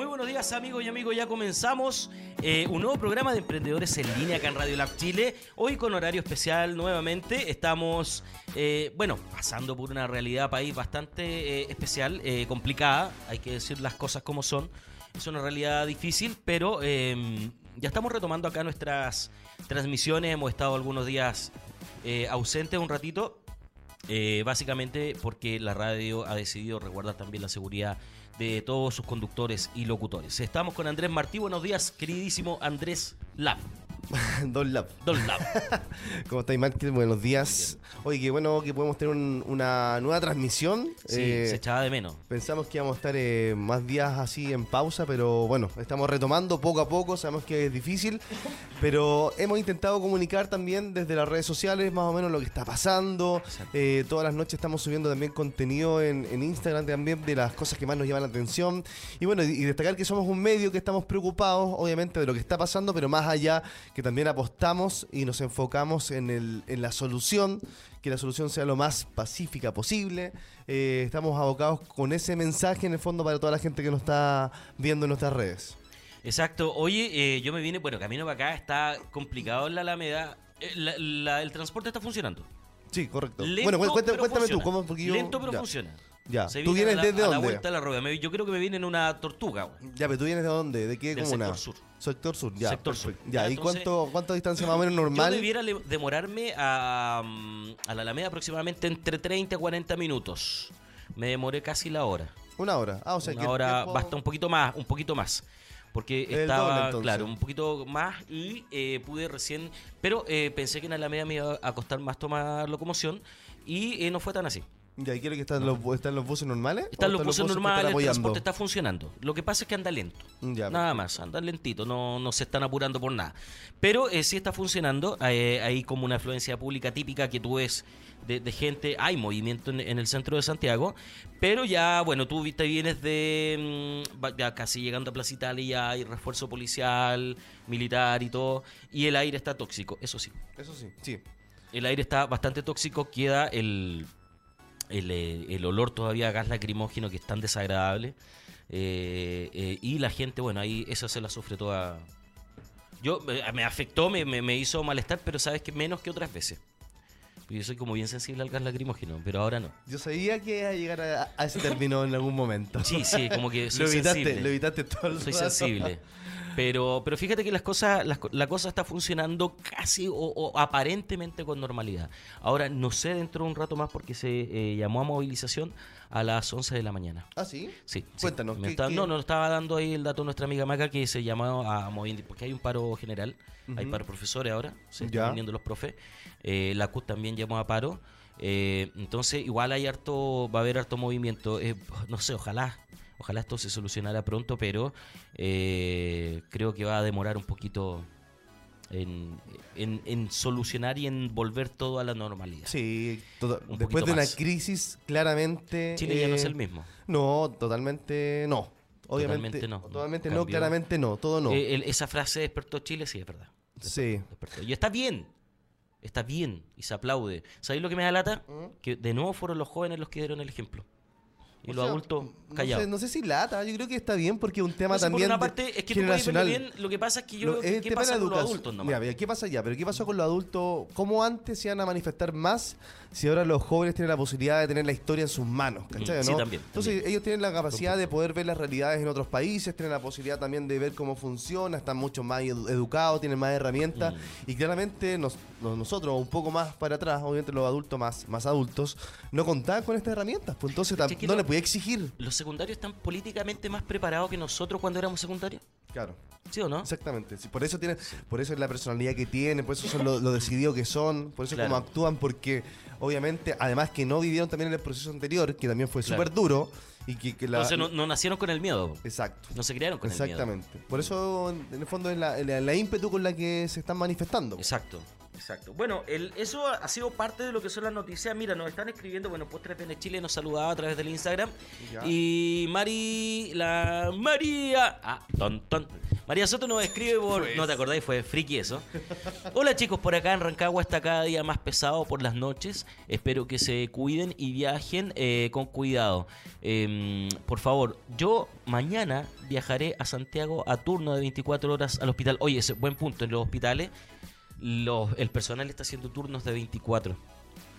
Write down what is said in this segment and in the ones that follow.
Muy buenos días amigos y amigos, ya comenzamos eh, un nuevo programa de emprendedores en línea acá en Radio Lab Chile. Hoy con horario especial nuevamente, estamos, eh, bueno, pasando por una realidad país bastante eh, especial, complicada, hay que decir las cosas como son. Es una realidad difícil, pero eh, ya estamos retomando acá nuestras transmisiones, hemos estado algunos días ausentes un ratito, básicamente porque la radio ha decidido resguardar también la seguridad de todos sus conductores y locutores. Estamos con Andrés Martí. Buenos días, queridísimo Andrés Lab. Don Lab. Don Lab. ¿Cómo estáis, Márquez? Buenos días. Oye, qué bueno que podemos tener un- una nueva transmisión. Sí, Eh, se echaba de menos. Pensamos que íbamos a estar eh, más días así en pausa, pero bueno, estamos retomando poco a poco, sabemos que es difícil, pero hemos intentado comunicar también desde las redes sociales más o menos lo que está pasando. Eh, todas las noches estamos subiendo también contenido en, en Instagram también de las cosas que más nos llaman la atención. Y bueno, y, y destacar que somos un medio que estamos preocupados, obviamente, de lo que está pasando, pero más allá que también apostamos y nos enfocamos en, el, en la solución, que la solución sea lo más pacífica posible. Eh, estamos abocados con ese mensaje en el fondo para toda la gente que nos está viendo en nuestras redes. Exacto. Oye, eh, yo me vine, bueno, camino para acá, está complicado en la Alameda. Eh, la- la- el transporte está funcionando. Sí, correcto. Lento, bueno, cuéntame, cuéntame tú. ¿cómo? Porque yo- Lento, pero ya. funciona. Ya. Se ¿Tú viene vienes a la, desde a la dónde? vuelta de la rueda. Me- Yo creo que me viene en una tortuga. Ya, pero tú vienes de dónde? ¿De qué Del comuna? sector sur. Sector sur, ya. Sector sur. perfecto. Ya, Ya, ¿y entonces, cuánto, cuánta distancia más o menos normal? Yo debiera le- demorarme a, mm, a la Alameda aproximadamente entre 30 y 40 minutos. Me demoré casi la hora. Una hora. Ah, o sea que. Una el hora tiempo- basta un poquito más, un poquito más. Porque El estaba, entonces. claro, un poquito más y eh, pude recién... Pero eh, pensé que en Alameda me iba a costar más tomar locomoción y eh, no fue tan así. Ya, ¿y quiero que están los, están los buses normales? ¿O Están los buses están normales, el transporte está funcionando. Lo que pasa es que anda lento. Ya, Nada más, andan lentito, no, no se están apurando por nada. Pero eh, sí está funcionando. eh, hay como una afluencia pública típica que tú ves de, de gente. Hay movimiento en, en el centro de Santiago. Pero ya, bueno, tú viste, vienes de. mm, ya casi llegando a Plaza Italia, ya hay refuerzo policial, militar y todo. Y el aire está tóxico, eso sí. Eso sí, sí. El aire está bastante tóxico, queda el, el, eh, el olor todavía a gas lacrimógeno que es tan desagradable. Eh, eh, y la gente, bueno, ahí esa se la sufre toda. Yo me afectó, me, me, me hizo malestar, pero sabes que menos que otras veces. Yo soy como bien sensible al gas lacrimógeno, pero ahora no. Yo sabía que iba a llegar a, a ese término en algún momento. Sí, sí, como que soy lo evitaste, sensible. lo evitaste todo el Soy rato. sensible. Pero, pero fíjate que las cosas, las la cosa está funcionando casi o, o aparentemente con normalidad. Ahora, no sé dentro de un rato más porque se eh, llamó a movilización a las 11 de la mañana. ¿Ah, sí? Sí, sí. Cuéntanos, Me ¿qué- No, nos estaba dando ahí el dato nuestra amiga Maca que se llamó a movilización porque hay un paro general, hay paro profesores ahora, se están uniendo los profes. Eh, la CUT también llamó a paro. Eh, entonces, igual hay harto, va a haber harto movimiento. Eh, no sé, ojalá, ojalá esto se solucionara pronto, pero eh, creo que va a demorar un poquito en, en- en solucionar y en volver todo a la normalidad. Sí, Un después de una crisis, claramente. Chile ya no es eh, el mismo. No, totalmente no. Obviamente Totalmente no. Totalmente no, claramente no, todo no. Eh, el- esa frase despertó Chile, sí, es verdad. sí. Despertó. Y está bien. Está bien. Y se aplaude. ¿Sabéis lo que me da lata? Que de nuevo fueron los jóvenes los que dieron el ejemplo. Y O los sea, adultos no callados. sé, no sé si lata, yo creo que está bien porque es un tema No sé, por también una de- parte, es que tú generacional. bien. Lo que pasa es que yo Lo- es que qué pasa con los adultos nomás. Mira, mira, ¿qué pasa ya? Pero ¿qué pasó con los adultos? ¿Cómo antes se iban a manifestar más si ahora los jóvenes tienen la posibilidad de tener la historia en sus manos? ¿Cachai? Sí, también, Entonces también. ellos tienen la capacidad de poder ver las realidades en otros países, tienen la posibilidad también de ver cómo funciona, están mucho más edu- educados, tienen más herramientas Mm. y claramente nos- nos- nosotros, un poco más para atrás, obviamente los adultos más, más adultos, no contaban con estas herramientas. Pues entonces no le podía exigir. ¿Los secundarios están políticamente más preparados que nosotros cuando éramos secundarios? Claro. ¿Sí o no? Exactamente, sí, por eso tienen, por eso es la personalidad que tienen, por eso son lo, lo decidido que son, por eso Claro. como actúan, porque obviamente, además que no vivieron también en el proceso anterior, que también fue Claro. súper duro, y que, que la... Entonces no, no nacieron con el miedo. Exacto. No se criaron con el miedo. Exactamente. Por eso, en en el fondo, es la, la- la ímpetu con la que se están manifestando. Exacto. Exacto. Bueno, el, eso ha sido parte de lo que son las noticias. Mira, nos están escribiendo, bueno, Postres PN Chile nos saludaba a través del Instagram. Ya. Y Mari, la María, ah, ton, ton. María Soto nos escribe por, no te acordáis, fue friki eso. Hola chicos, por acá en Rancagua está cada día más pesado por las noches. Espero que se cuiden y viajen eh, con cuidado. Em, por favor, yo mañana viajaré a Santiago a turno de 24 horas al hospital. Oye, ese buen punto, en los hospitales los, el personal está haciendo turnos de 24.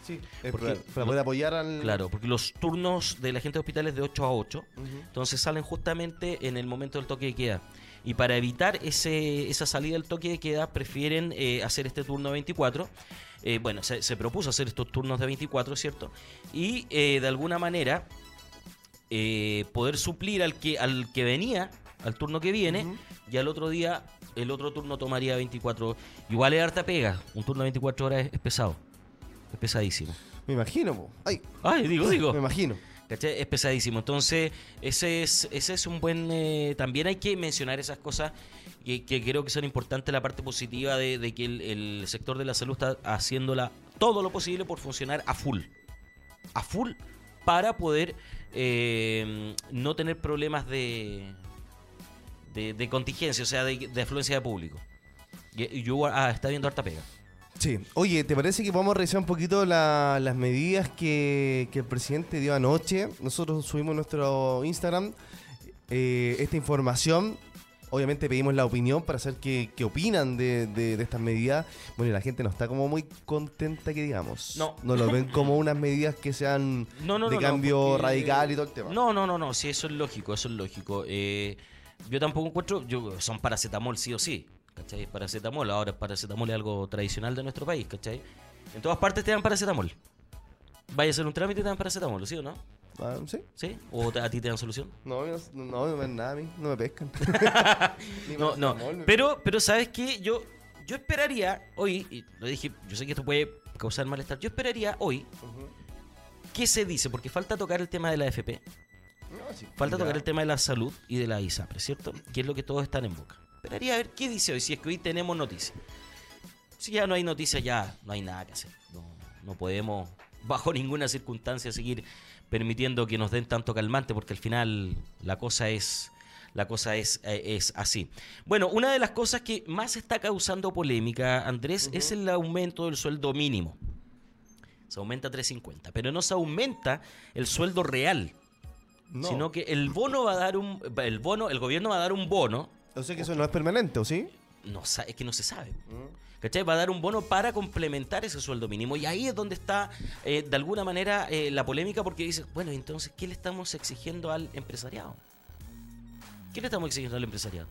Sí. Porque- para, poder apoyar al. Claro, porque los turnos de la gente de hospitales de 8 a 8, entonces salen justamente en el momento del toque de queda. Y para evitar ese, esa salida del toque de queda, prefieren eh, hacer este turno de 24. Eh, bueno, se, se propuso hacer estos turnos de 24, ¿cierto? Y eh, de alguna manera eh, poder suplir al que, al que venía, al turno que viene, y al otro día el otro turno tomaría 24. Igual es harta pega, un turno de 24 horas es, es pesado, es pesadísimo. Me imagino, po. Ay, Ay, digo, digo. me imagino. ¿Cachai? Es pesadísimo. Entonces, ese es, ese es un buen... eh, también hay que mencionar esas cosas que, que creo que son importantes, la parte positiva de, de que el, el sector de la salud está haciéndola todo lo posible por funcionar a full. A full para poder eh, no tener problemas de, de, de contingencia, o sea, de, de afluencia de público. Y, y yo ah, está viendo harta pega. Sí. Oye, ¿te parece que vamos a revisar un poquito la- las medidas que, que el presidente dio anoche? Nosotros subimos nuestro Instagram eh, esta información. Obviamente pedimos la opinión para saber qué, qué opinan de, de- de estas medidas. Bueno, y la gente no está como muy contenta que digamos. No. No lo ven como unas medidas que sean No, no, de no, cambio porque- radical y todo el tema. No, no, no, no, sí, eso es lógico, eso es lógico. Eh, yo tampoco encuentro, yo, son paracetamol sí o sí, ¿cachai? Paracetamol, ahora paracetamol es algo tradicional de nuestro país, ¿cachai? En todas partes te dan paracetamol. Vaya a hacer un trámite y te dan paracetamol, ¿sí o no? Ah, ¿Sí? ¿Sí? ¿O te- a ti te dan solución? No, no, no, no me ven nada a mí. No me pescan. No, no. Pero, pero ¿sabes qué? Yo, yo esperaría hoy, y lo dije, yo sé que esto puede causar malestar, yo esperaría hoy, Ujú. ¿qué se dice? Porque falta tocar el tema de la FP. No, sí, Falta ya. tocar el tema de la salud y de la ISAPRE, ¿cierto? Que es lo que todos están en boca. Esperaría a ver qué dice hoy, si es que hoy tenemos noticias. Si ya no hay noticias, ya no hay nada que hacer. No, no podemos, bajo ninguna circunstancia, seguir permitiendo que nos den tanto calmante, porque al final la cosa es. La cosa es, eh, es así. Bueno, una de las cosas que más está causando polémica, Andrés, es el aumento del sueldo mínimo. Se aumenta a 3.50, pero no se aumenta el sueldo real No. sino que el bono va a dar un el bono el gobierno va a dar un bono O sea que eso no es permanente, ¿o sí? no es que no se sabe ¿cachai? va a dar un bono para complementar ese sueldo mínimo y ahí es donde está eh, de alguna manera eh, la polémica porque dice bueno entonces qué le estamos exigiendo al empresariado qué le estamos exigiendo al empresariado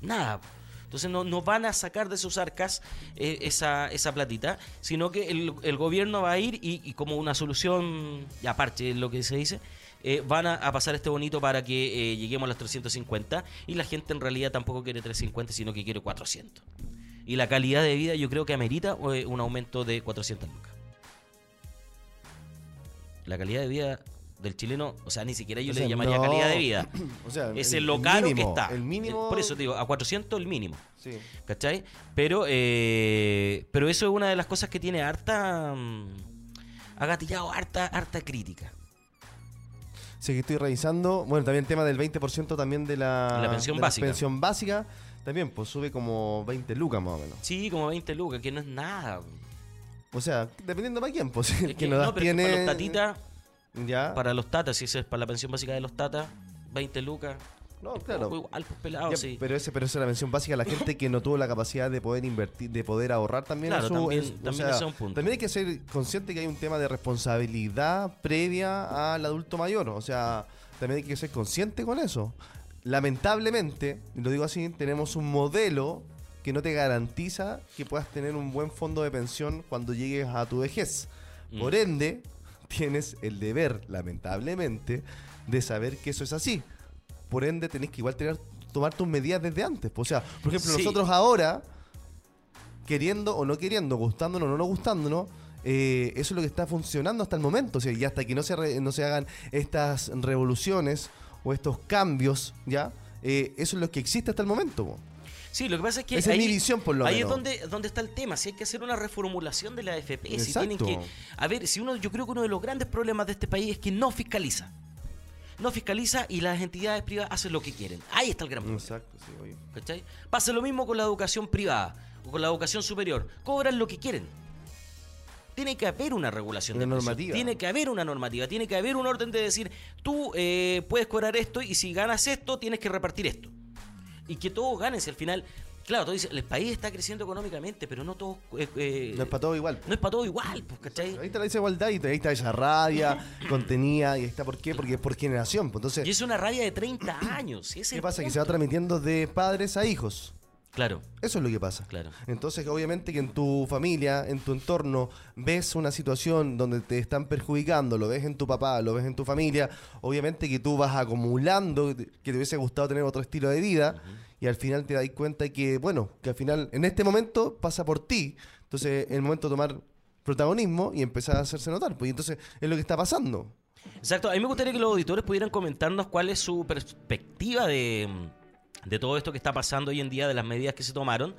nada entonces no, no van a sacar de sus arcas eh, esa, esa platita, sino que el, el gobierno va a ir y, y como una solución, y aparte de lo que se dice, eh, van a, a pasar este bonito para que eh, lleguemos a las 350 y la gente en realidad tampoco quiere 350, sino que quiere 400. Y la calidad de vida yo creo que amerita eh, un aumento de 400 lucas. La calidad de vida del chileno, o sea, ni siquiera yo O le llamaría no. calidad de vida. O sea, Es el- lo caro que mínimo, está. El mínimo. Por eso te digo, a 400 el mínimo. Sí. ¿Cachai? Pero, pero eso es una de las cosas que tiene harta. mm, ha gatillado harta, harta crítica. Sí, que estoy revisando. Bueno, también el tema del 20% también de la, La pensión de básica. pensión básica. También, pues sube como 20 lucas más o menos. Sí, como 20 lucas, que no es nada. O sea, dependiendo para quién, pues. Es que que no das pero tiene. para los tatitas, Ya. para los tatas, si es para la pensión básica de los tatas, 20 lucas. No, claro. Pues igual, pues pelado, Ya, sí. Pero ese, pero esa es la pensión básica, la gente que no tuvo la capacidad de poder invertir, de poder ahorrar también. Claro, en su- también- es un punto. También hay que ser consciente que hay un tema de responsabilidad previa al adulto mayor. O sea, también hay que ser consciente con eso. Lamentablemente, lo digo así, tenemos un modelo que no te garantiza que puedas tener un buen fondo de pensión cuando llegues a tu vejez. Mm. Por ende, tienes el deber, lamentablemente, de saber que eso es así. Por ende, tenés que igual tener, tomar tus medidas desde antes. O sea, por ejemplo, Sí. nosotros ahora, queriendo o no queriendo, gustándonos o no gustándonos, eh, eso es lo que está funcionando hasta el momento. O sea, y hasta que no se, re- no se hagan estas revoluciones o estos cambios, ¿ya? Eh, eso es lo que existe hasta el momento. po. Sí, lo que pasa es que Esa es ahí, mi visión, por lo ahí menos. es donde, donde está el tema. Si hay que hacer una reformulación de la AFP, si tienen que. A ver, si uno, yo creo que uno de los grandes problemas de este país es que no fiscaliza. No fiscaliza y las entidades privadas hacen lo que quieren. Ahí está el gran problema. Exacto, sí, oye. ¿cachai? Pasa lo mismo con la educación privada o con la educación superior. Cobran lo que quieren. Tiene que haber una regulación Una de normativa. Tiene que haber una normativa. Tiene que haber un orden de decir, tú eh, puedes cobrar esto y si ganas esto, tienes que repartir esto. Y que todos ganen. Si al final, claro, tú dices, el país está creciendo económicamente, pero no todos... eh, eh, No es para todo igual. no es para todo igual, pues, ¿cachai? Ahí está la desigualdad y ahí está esa rabia contenida y ahí está por qué, porque es por generación. pues, Entonces, Y es una rabia de 30 años. ¿qué pasa? Que se va transmitiendo de padres a hijos. Claro, Eso es lo que pasa. claro. Entonces, obviamente que en tu familia, en tu entorno, ves una situación donde te están perjudicando, lo ves en tu papá, lo ves en tu familia, obviamente que tú vas acumulando, que te hubiese gustado tener otro estilo de vida, y al final te das cuenta que, bueno, que al final, en este momento pasa por ti. Entonces, es el momento de tomar protagonismo y empezar a hacerse notar. Pues y entonces es lo que está pasando. Exacto, a mí me gustaría que los auditores pudieran comentarnos cuál es su perspectiva de, de todo esto que está pasando hoy en día, de las medidas que se tomaron,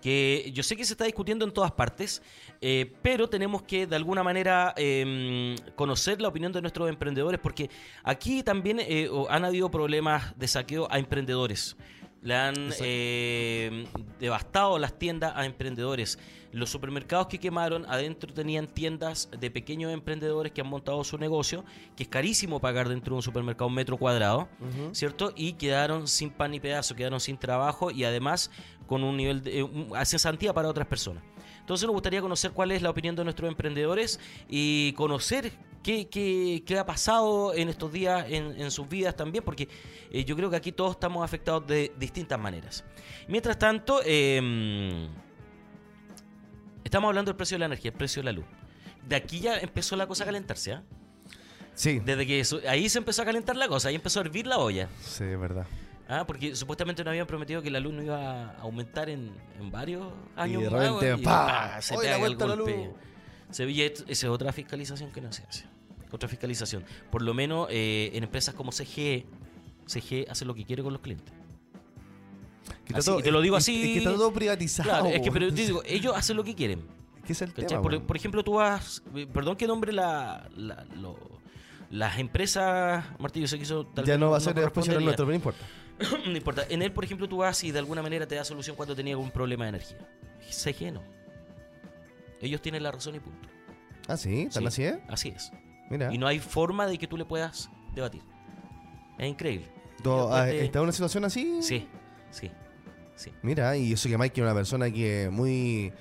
que yo sé que se está discutiendo en todas partes, eh, pero tenemos que de alguna manera eh, conocer la opinión de nuestros emprendedores, porque aquí también eh, han habido problemas de saqueo a emprendedores. Le han eh, devastado las tiendas a emprendedores. Los supermercados que quemaron adentro tenían tiendas de pequeños emprendedores que han montado su negocio, que es carísimo pagar dentro de un supermercado un metro cuadrado, ¿cierto? Y quedaron sin pan ni pedazo, quedaron sin trabajo y además con un nivel de un- cesantía para otras personas. Entonces nos gustaría conocer cuál es la opinión de nuestros emprendedores y conocer qué, qué- qué ha pasado en estos días en, en sus vidas también, porque eh, yo creo que aquí todos estamos afectados de distintas maneras. Mientras tanto, eh, estamos hablando del precio de la energía, el precio de la luz. De aquí ya empezó la cosa a calentarse, ¿ah? Sí, Desde que eso- ahí se empezó a calentar la cosa, ahí empezó a hervir la olla. sí, es verdad. Ah, porque supuestamente nos habían prometido que la luz no iba a aumentar en, en varios años de más, repente, weón, y ¡pa! se pega el golpe. luz. Se veía- esa es otra fiscalización que no se hace. Otra fiscalización. Por lo menos eh, en empresas como CGE, CGE hace lo que quiere con los clientes. Que Así, todo- y te lo digo así- Es que está todo privatizado. Claro, es que pero te digo, ellos hacen lo que quieren. ¿Qué es el tema? Por, por ejemplo, tú vas, eh, perdón que nombre la, la- lo- las empresas, Martillo, sé que eso tal ya no va a ser después nuestro, pero no importa. no importa. En él, por ejemplo, tú vas y de alguna manera te da solución cuando tenía algún problema de energía. CG no. Ellos tienen la razón y punto. Ah, sí, tan Sí, así es. Así es. Mira. Y no hay forma de que tú le puedas debatir. Es increíble. Ah, ¿Está en una situación así? Sí, sí, sí. Mira, y eso que Mike es una persona que muy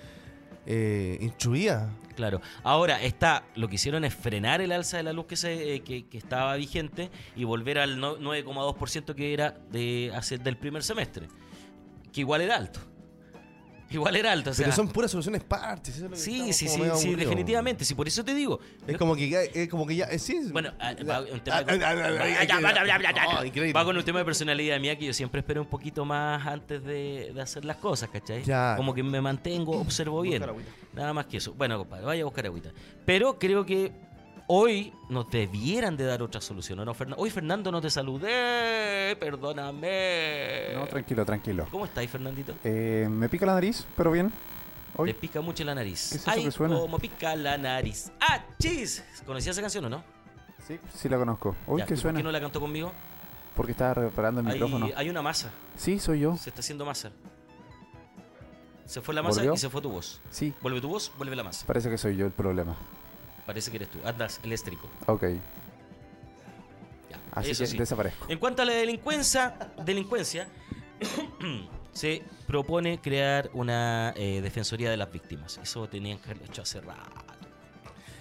eh, instruida. Claro. Ahora está, lo que hicieron es frenar el alza de la luz que se eh, que, estaba vigente y volver al no- 9,2% que era de hace del primer semestre, que igual era alto. Igual era alto, o sea, pero son puras soluciones parches. eso es lo que Sí, sí, sí, sí, definitivamente. Sí, por eso te digo. Es como que ya, es como que ya, eh, sí. es- Bueno, ah, va, con un tema de personalidad mía que yo siempre espero un poquito más antes de, de hacer las cosas, ¿cachai? Ya. Como que me mantengo, observo bien. Nada más que eso. Bueno, compadre, vaya a buscar agüita. Pero creo que hoy nos debieran de dar otra solución, ¿o no, Fernando? Hoy, Fernando, no te saludé, perdóname. No, tranquilo, tranquilo. ¿Cómo estáis, Fernandito? Eh, me pica la nariz, pero bien. Hoy, pica mucho la nariz. ¿Qué es eso Ay, que suena? como pica la nariz. ¡Ah, chis! ¿Conocías esa canción o no? sí, sí la conozco. Hoy, Ya, ¿qué ¿y suena? ¿Por qué no la cantó conmigo? Porque estaba reparando el Hay, micrófono. hay una masa. Sí, soy yo. Se está haciendo masa. Se fue la masa ¿Volvió? y se fue tu voz. Sí, Vuelve tu voz, vuelve la masa. parece que soy yo el problema. Parece que eres tú. Andas eléctrico. Ok, Ya, así eso que sí. desaparezco. En cuanto a la delincuencia, delincuencia se propone crear una eh, defensoría de las víctimas. Eso tenían que haberlo hecho hace rato.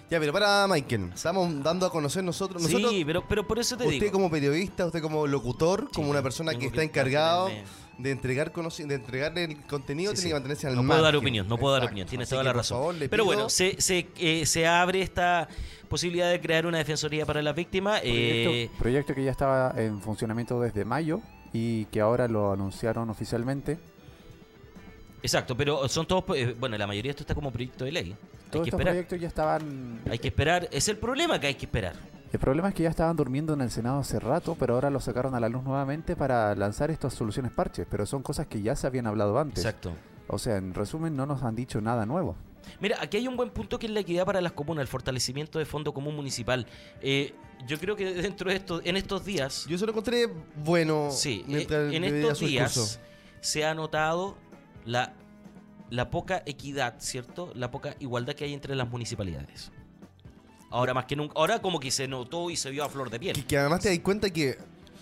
Ya, pero para Michael, estamos dando a conocer nosotros. nosotros sí, pero, pero por eso te usted digo. como periodista, usted como locutor, Sí, como una persona que que está encargado de entregar de entregarle el contenido, Sí, tiene sí. que mantenerse al No puedo dar opinión, no puedo dar opinión, tienes Así toda que, la razón. favor, Pero bueno, se, se, eh, se abre esta posibilidad de crear una defensoría para las víctimas. eh, Proyecto, que ya estaba en funcionamiento desde mayo y que ahora lo anunciaron oficialmente. exacto, pero son todos, eh, bueno, la mayoría de esto está como proyecto de ley. Hay Todos que estos esperar. proyectos ya estaban... Hay que esperar, es el problema que hay que esperar. El problema es que ya estaban durmiendo en el Senado hace rato, pero ahora lo sacaron a la luz nuevamente para lanzar estas soluciones parches, pero son cosas que ya se habían hablado antes. Exacto. O sea, en resumen, no nos han dicho nada nuevo. Mira, aquí hay un buen punto que es la equidad para las comunas, el fortalecimiento de fondo común municipal. Eh, yo creo que dentro de esto, en estos días, Yo se lo encontré bueno. sí, eh, mientras en estos días discurso. se ha notado la, la poca equidad, ¿cierto? La poca igualdad que hay entre las municipalidades. Ahora más que nunca, ahora como que se notó y se vio a flor de Y piel. que además te das cuenta que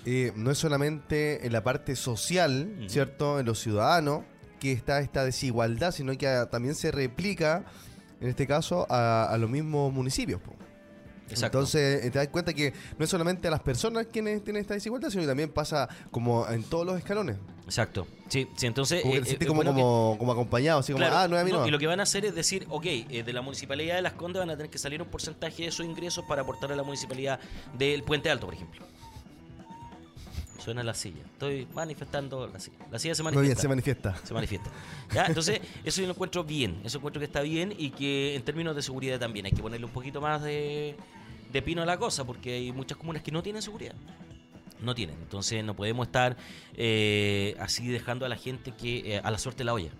eh, no es solamente en la parte social. ¿cierto? En los ciudadanos, que está esta desigualdad, sino que también se replica, en este caso, a, a los mismos municipios. po. Exacto. Entonces, eh, te das cuenta que no es solamente a las personas quienes tienen esta desigualdad, sino que también pasa como en todos los escalones. Exacto. Sí, sí, entonces... Como que eh, te eh, como, bueno que- como, como acompañado, así como, ah, no es a mí no, no. y lo que van a hacer es decir, ok, eh, de la municipalidad de Las Condes van a tener que salir un porcentaje de esos ingresos para aportar a la municipalidad del Puente Alto, por ejemplo. Suena la silla. Estoy manifestando la silla. La silla se Muy manifiesta. bien, se manifiesta. se manifiesta. ¿Ya? Entonces, eso yo lo encuentro bien. Eso encuentro que está bien y que en términos de seguridad también hay que ponerle un poquito más de, de pino a la cosa porque hay muchas comunas que no tienen seguridad. No tienen. Entonces, no podemos estar eh, así dejando a la gente que eh, a la suerte de la olla.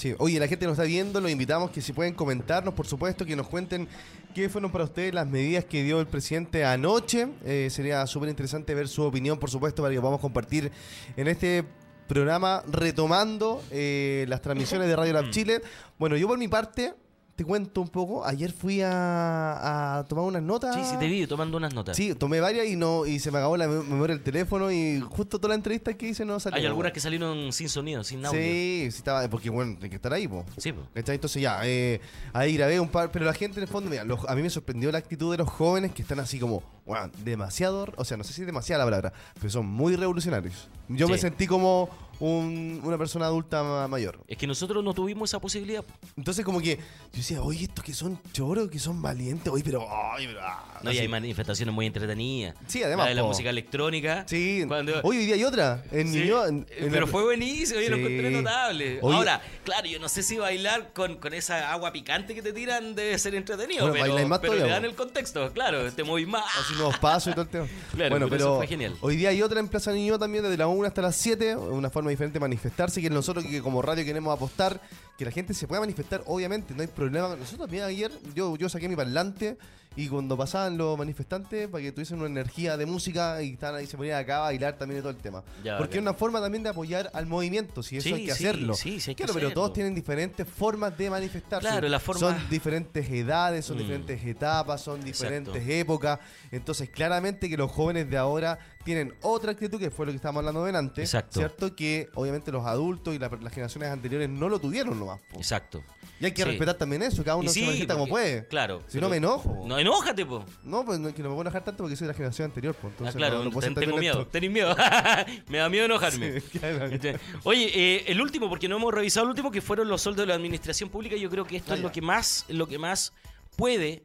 Sí, oye, la gente nos está viendo, los invitamos que si pueden comentarnos, por supuesto, que nos cuenten qué fueron para ustedes las medidas que dio el presidente anoche. Eh, sería súper interesante ver su opinión, por supuesto, para que podamos compartir en este programa retomando eh, las transmisiones de Radio Lab Chile. Bueno, yo por mi parte, te cuento un poco, ayer fui a, a tomar unas notas. Sí, sí, te vi tomando unas notas. Sí, tomé varias y no y se me acabó la mem- memoria del teléfono y justo toda la entrevista que hice no salió. Hay algunas que salieron sin sonido, sin audio. Sí, sí estaba, porque bueno, hay que estar ahí, po. Sí, po. Entonces ya, eh, ahí grabé un par, pero la gente en el fondo, mira, los- a mí me sorprendió la actitud de los jóvenes que están así como, bueno, demasiado, o sea, no sé si es demasiada la palabra, pero son muy revolucionarios. Yo me sentí como un- una persona adulta ma- mayor. Es que nosotros no tuvimos esa posibilidad. Entonces como que yo decía, oye, estos que son choros, que son valientes, oye, pero, ay, pero, ah", No, y así. hay manifestaciones muy entretenidas. Sí, además, La de la po. música electrónica. Sí, Cuando- hoy hoy día hay otra, en Sí, en- eh, en pero la- fue buenísimo, yo lo Sí. encontré notable. Oye- Ahora, claro, yo no sé si bailar con, con esa agua picante que te tiran debe ser entretenido, Bueno, pero, más pero le todavía, dan el contexto, claro, te movís más. así nuevos pasos y todo el tema. Claro, bueno, pero pero eso fue genial. hoy día hay otra en Plaza Niño también, desde la 1 hasta las 7, una forma diferente de manifestarse, que nosotros que como radio queremos apostar, que la gente se pueda manifestar, obviamente, no hay problema. Nosotros también ayer, yo, yo saqué mi parlante y cuando pasaban los manifestantes, para que tuviesen una energía de música y estaban ahí, se ponían acá a bailar también y todo el tema. Ya, Porque es una forma también de apoyar al movimiento, si eso Sí, hay que sí, hacerlo. sí, sí hay que claro, pero todos tienen diferentes formas de manifestarse. Claro, la forma- Son diferentes edades, son Mm. diferentes etapas, son diferentes Exacto. épocas. Entonces, claramente que los jóvenes de ahora tienen otra actitud, que fue lo que estábamos hablando delante. Exacto. ¿Cierto? Que obviamente los adultos y la- las generaciones anteriores no lo tuvieron nomás. po. Exacto. Y hay que Sí. respetar también eso, cada uno sí, se manifiesta como puede. Claro. Si no me enojo. No, enójate, po. No, pues no, que no me puedo enojar tanto porque soy de la generación anterior. po. Ah, claro, no, puedo tengo miedo. Tenés miedo. me da miedo enojarme. Sí, claro. Este, Oye, eh, el último, porque no hemos revisado el último, que fueron los sueldos de la administración pública. Yo creo que esto Ah, es ya. lo que más, lo que más puede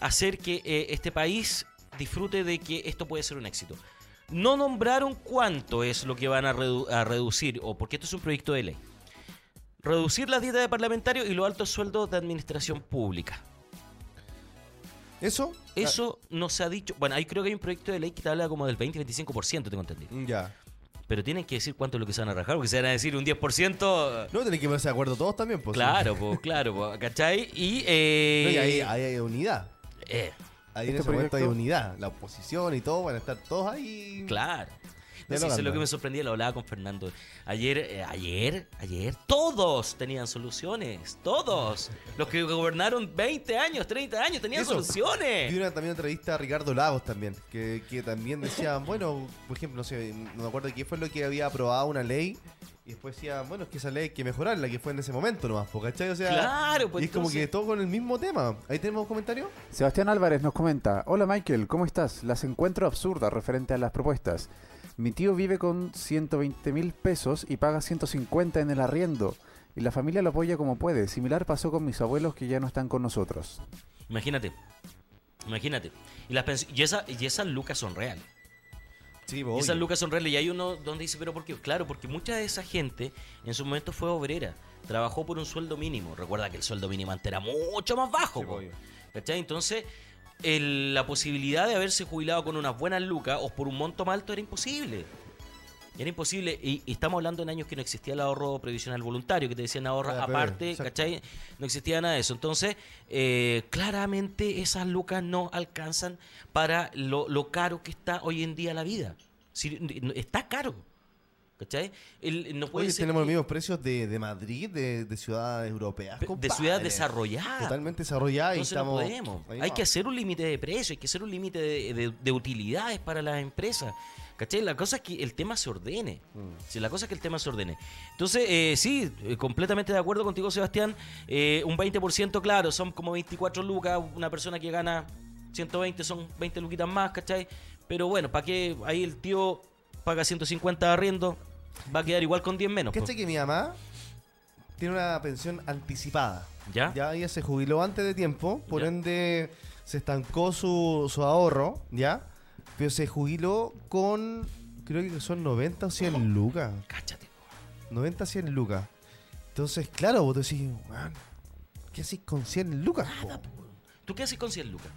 hacer que eh, este país disfrute de que esto puede ser un éxito. No nombraron cuánto es lo que van a, redu- a reducir, o porque esto es un proyecto de ley. Reducir la dieta de parlamentarios y los altos sueldos de administración pública. ¿Eso? Eso no se ha dicho. Bueno, ahí creo que hay un proyecto de ley que te habla como del 20-25%, tengo entendido. Ya. Pero tienen que decir cuánto es lo que se van a rajar, porque se van a decir un 10%. No, tienen que ponerse de acuerdo todos también. Pues, Claro, pues, claro, po, ¿cachai? Y, eh, No, y ahí, ahí hay unidad. eh, Ahí en Este ese momento hay proyecto- unidad. La oposición y todo van a estar todos ahí. claro. Eso es lo que me sorprendía, lo hablaba con Fernando. Ayer, eh, ayer, ayer, todos tenían soluciones. Todos. Los que gobernaron 20 años, 30 años, tenían Eso. soluciones. Vi una también entrevista a Ricardo Lagos también, que, que también decía, bueno, por ejemplo, no sé, no me acuerdo qué fue lo que había aprobado una ley y después decía, bueno, es que esa ley hay que mejorarla, que fue en ese momento nomás, ¿cachai? O sea, Claro, pues y es como que todo con el mismo tema. Ahí tenemos comentarios. Sebastián Álvarez nos comenta, hola Michael, ¿cómo estás? Las encuentro absurdas referente a las propuestas. Mi tío vive con 120 mil pesos y paga 150 en el arriendo. Y la familia lo apoya como puede. Similar pasó con mis abuelos que ya no están con nosotros. Imagínate. Imagínate. Y, las pens- y, esa- y esas lucas son reales. Sí, Y esas lucas son reales. Y hay uno donde dice, ¿pero por qué? Claro, porque mucha de esa gente en su momento fue obrera. Trabajó por un sueldo mínimo. Recuerda que el sueldo mínimo antes era mucho más bajo. Sí. ¿Cachai? Entonces, el- la posibilidad de haberse jubilado con unas buenas lucas o por un monto más alto era imposible. Era imposible. Y, y estamos hablando en años que no existía el ahorro previsional voluntario, que te decían ahorra Ah, aparte. ¿cachai? No existía nada de eso. Entonces, eh, claramente esas lucas no alcanzan para lo, lo caro que está hoy en día la vida. Si- está caro. ¿Cachai? El- no puede Oye, ser tenemos los que- mismos precios de, de Madrid, de, de ciudades europeas. de ciudades desarrolladas. Totalmente desarrolladas y Entonces no estamos. podemos. ahí Hay que hacer un límite de precio, hay que hacer un límite de, de- de utilidades para las empresas. ¿Cachai? La cosa es que el tema se ordene. Mm. Sí, la cosa es que el tema se ordene. Entonces, eh, sí, eh, completamente de acuerdo contigo, Sebastián. Eh, un 20%, claro, son como 24 lucas. Una persona que gana 120 son 20 luquitas más, ¿cachai? Pero bueno, ¿para qué? Ahí el tío paga 150 de arriendo, va a quedar igual con 10 menos. po. ¿Cachai que mi mamá tiene una pensión anticipada? ¿Ya? Ya ella se jubiló antes de tiempo, por Ya. ende se estancó su, su ahorro, ¿ya? Pero se jubiló con, creo que son 90 o 100 lucas. Cáchate. 90 o 100 lucas. Entonces, claro, vos decís, "Weón, ¿qué haces con 100 lucas? po?" ¿Tú qué haces con 100 lucas?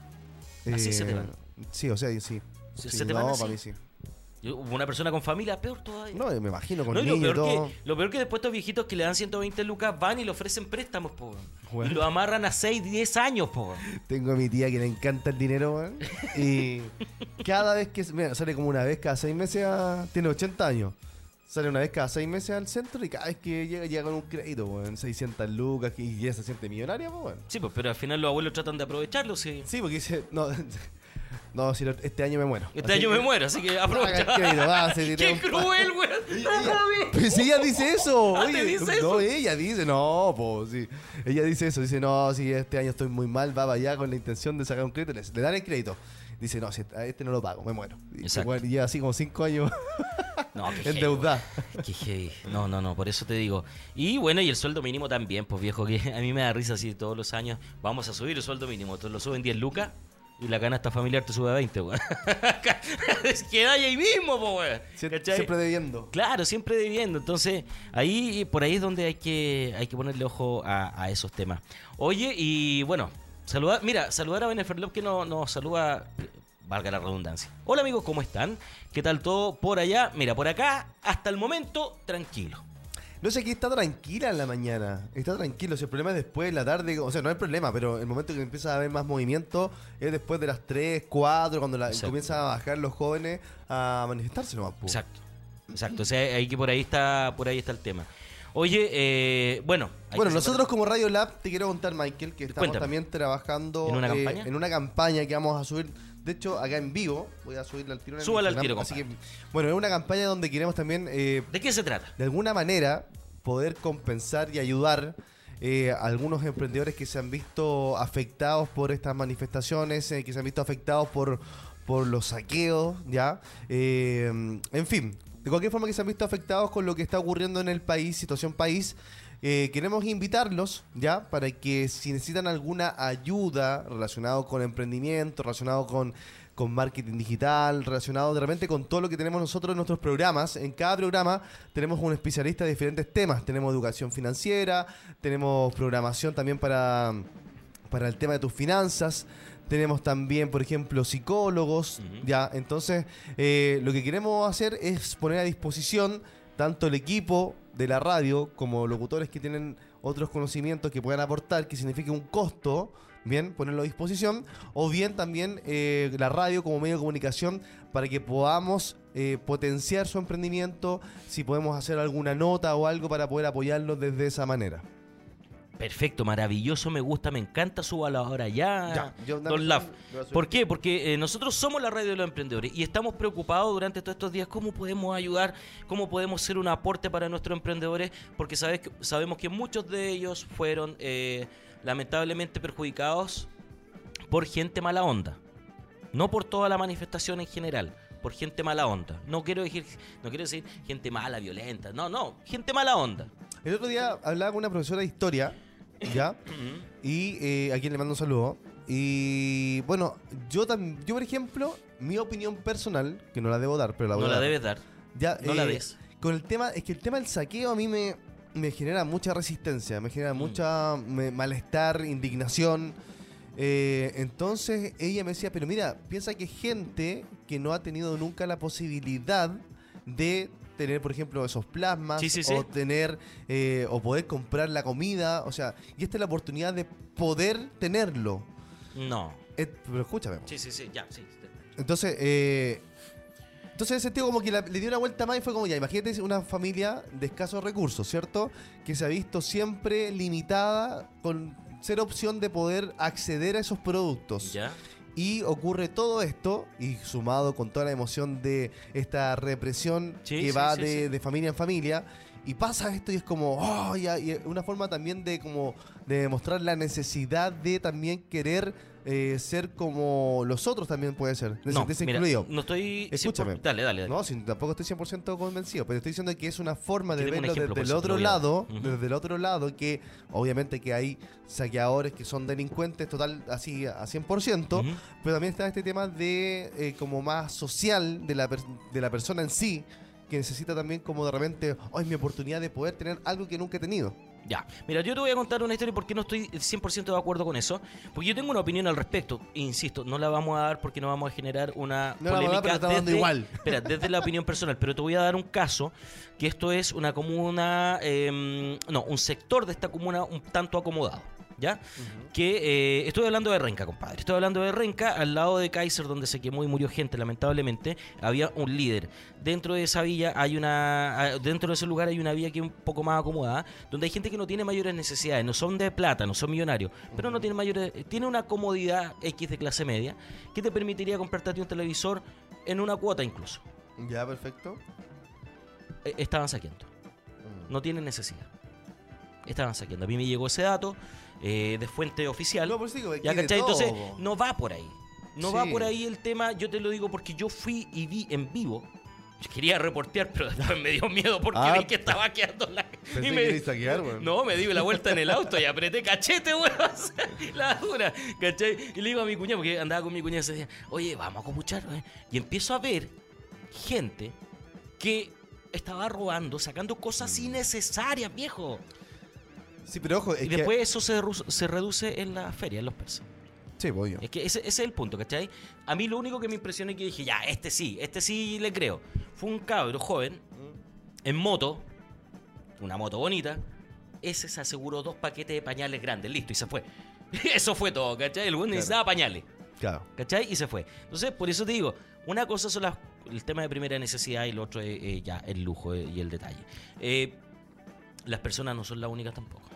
Así se te van. Sí, o sea, sí. ¿Se- Sí, se te no, van así? para mí sí. Una persona con familia, peor todavía. No, me imagino con No, y lo, niños y peor todo. que, lo peor que después estos viejitos que le dan 120 lucas van y le ofrecen préstamos, po. Bueno. Y lo amarran a 6, 10 años, po. Tengo a mi tía que le encanta el dinero, weón. Y cada vez que. Mira, sale como una vez cada seis meses a. Tiene 80 años. Sale una vez cada seis meses al centro y cada vez que llega, llega con un crédito, weón. 600 lucas y ya se siente millonaria, pues. Sí, pues, pero al final los abuelos tratan de aprovecharlo, sí. Sí, porque dice. No, no si este año me muero. Este Así año que- me muero, así que aprovecha. el crédito, va, se ¡Qué un- cruel, mames! Pues ella dice eso. Ah, oye, ¿te dice no, eso? ella dice, no, pues sí. Ella dice eso, dice, no, si este año estoy muy mal, va para allá con la intención de sacar un crédito, le, le dan el crédito. Dice, no, si a este no lo pago, me muero. Y lleva así como cinco años No, endeudada. Qué heavy. No, no, no, por eso te digo. Y bueno, y el sueldo mínimo también, pues viejo, que a mí me da risa así todos los años. Vamos a subir el sueldo mínimo. Entonces lo suben 10 lucas y la canasta familiar te sube a 20, weón. es que ahí mismo, weón. ¿Cachai? Siempre debiendo. Claro, siempre debiendo. Entonces, ahí por ahí es donde hay que, hay que ponerle ojo a, a esos temas. Oye, y bueno, saludar, mira, saludar a Benefer Love que nos no saluda, valga la redundancia. Hola amigos, ¿cómo están? ¿Qué tal todo por allá? Mira, por acá, hasta el momento, tranquilo. No sé, aquí está tranquila en la mañana. Está tranquilo. Si el problema es después, en la tarde. O sea, no hay problema, pero el momento que empieza a haber más movimiento es después de las 3, 4, cuando la- comienzan a bajar los jóvenes a manifestarse nomás. po. Exacto. Exacto. O sea, ahí que por ahí está, por ahí está el tema. Oye, eh, bueno. Bueno, que nosotros como Radio Lab, te quiero contar, Michael, que estamos Cuéntame. también trabajando ¿En una eh, en una campaña que vamos a subir. De hecho, acá en vivo, voy a subirla al tiro. en el Súbala al tiro, Así que, bueno, es una campaña donde queremos también, eh, ¿De qué se trata? de alguna manera, poder compensar y ayudar eh, a algunos emprendedores que se han visto afectados por estas manifestaciones, eh, que se han visto afectados por, por los saqueos, ¿ya? Eh, en fin, de cualquier forma que se han visto afectados con lo que está ocurriendo en el país, situación país, eh, queremos invitarlos, ¿ya? Para que si necesitan alguna ayuda relacionado con emprendimiento, relacionado con, con marketing digital, relacionado de repente con todo lo que tenemos nosotros en nuestros programas. En cada programa tenemos un especialista de diferentes temas. Tenemos educación financiera, tenemos programación también para, para el tema de tus finanzas. Tenemos también, por ejemplo, psicólogos, ya. Entonces, eh, lo que queremos hacer es poner a disposición tanto el equipo de la radio como locutores que tienen otros conocimientos que puedan aportar, que signifique un costo, bien, ponerlo a disposición, o bien también eh, la radio como medio de comunicación para que podamos eh, potenciar su emprendimiento, si podemos hacer alguna nota o algo para poder apoyarlos desde esa manera. Perfecto, maravilloso, me gusta, me encanta, súbalo ahora ya. Ya, yo- Don un Laf. segundo, lo voy a subir. ¿Por qué? Porque eh, nosotros somos la radio de los emprendedores y estamos preocupados durante todos estos días cómo podemos ayudar, cómo podemos ser un aporte para nuestros emprendedores, porque sabes que- sabemos que muchos de ellos fueron eh, lamentablemente perjudicados por gente mala onda. No por toda la manifestación en general, por gente mala onda. No quiero decir, no quiero decir gente mala, violenta. No, no, gente mala onda. El otro día hablaba con una profesora de historia, ¿ya? y eh, a quien le mando un saludo. Y bueno, yo también, yo por ejemplo, mi opinión personal, que no la debo dar, pero la voy No a la dar. debes dar. Ya, no la eh, des. Con el tema, es que el tema del saqueo a mí me, me genera mucha resistencia, me genera Mm. mucha me- malestar, indignación. Eh, entonces ella me decía, pero mira, piensa que gente que no ha tenido nunca la posibilidad de tener, por ejemplo, esos plasmas Sí, sí, sí. o tener eh, o poder comprar la comida, o sea, y esta es la oportunidad de poder tenerlo. No. Eh, pero escúchame. Sí, sí, sí, ya, sí. Entonces, eh, entonces en ese sentido como que la- le dio una vuelta más y fue como ya, imagínate una familia de escasos recursos, ¿cierto? Que se ha visto siempre limitada con ser opción de poder acceder a esos productos. Ya. Y ocurre todo esto, y sumado con toda la emoción de esta represión Sí, que sí, va sí, de, familia en familia, y pasa esto y es como, oh, y una forma también de como de demostrar la necesidad de también querer eh, ser como los otros también puede ser, de No, sentirse mira, incluido. no estoy... Escúchame. 100%. Dale, dale, dale. No, si tampoco estoy 100% convencido, pero estoy diciendo que es una forma de verlo ejemplo, desde el otro lado, desde el otro lado, que obviamente que hay saqueadores que son delincuentes total así a 100%, Ujú. pero también está este tema de eh, como más social de la, per- de la persona en sí, que necesita también como de repente, oh, es mi oportunidad de poder tener algo que nunca he tenido. Ya, mira, yo te voy a contar una historia porque no estoy 100% de acuerdo con eso. Porque yo tengo una opinión al respecto. Insisto, no la vamos a dar porque no vamos a generar una No la polémica pero está dando desde, igual. Espera, desde la opinión personal. Pero te voy a dar un caso que esto es una comuna, eh, no, un sector de esta comuna un tanto acomodado. ¿Ya? Que eh, estoy hablando de Renca, compadre. Estoy hablando de Renca, al lado de Kaiser, donde se quemó y murió gente, lamentablemente. Había un líder. Dentro de esa villa hay una. ah, Dentro de ese lugar hay una villa que es un poco más acomodada, donde hay gente que no tiene mayores necesidades, no son de plata, no son millonarios, pero no tienen mayores. Tiene una comodidad X de clase media que te permitiría comprarte un televisor en una cuota incluso. Ya, perfecto. Eh, estaban saqueando. No tienen necesidad. Estaban saqueando. A mí me llegó ese dato eh, de fuente oficial. No, por eso digo, Ya, que ¿cachai? Entonces, no va por ahí. No va por ahí el tema, yo te lo digo porque yo fui y vi en vivo. Yo quería reportear, pero después me dio miedo porque Ah, vi que estaba quedando la. pensé y que me- querías saquear. No, me di la vuelta en el auto y apreté cachete, weón. o sea, la dura, ¿cachai? Y le digo a mi cuñado, porque andaba con mi cuñado y se decía, oye, vamos a copuchar. weón". Y empiezo a ver gente que estaba robando, sacando cosas Mm. innecesarias, viejo. Sí, pero ojo, es Y que... después eso se, se reduce en la feria, en los persas. Sí, voy yo. Es que ese, ese es el punto, ¿cachai? A mí lo único que me impresionó y que dije, ya, este sí, este sí le creo. Fue un cabro joven, en moto, una moto bonita. Ese se aseguró dos paquetes de pañales grandes, listo, y se fue. Eso fue todo, ¿cachai? El buen necesitaba pañales, Claro. ¿cachai? Y se fue. Entonces, por eso te digo, una cosa son las, el tema de primera necesidad y lo otro es eh, ya el lujo eh, y el detalle. Eh, las personas no son las únicas tampoco.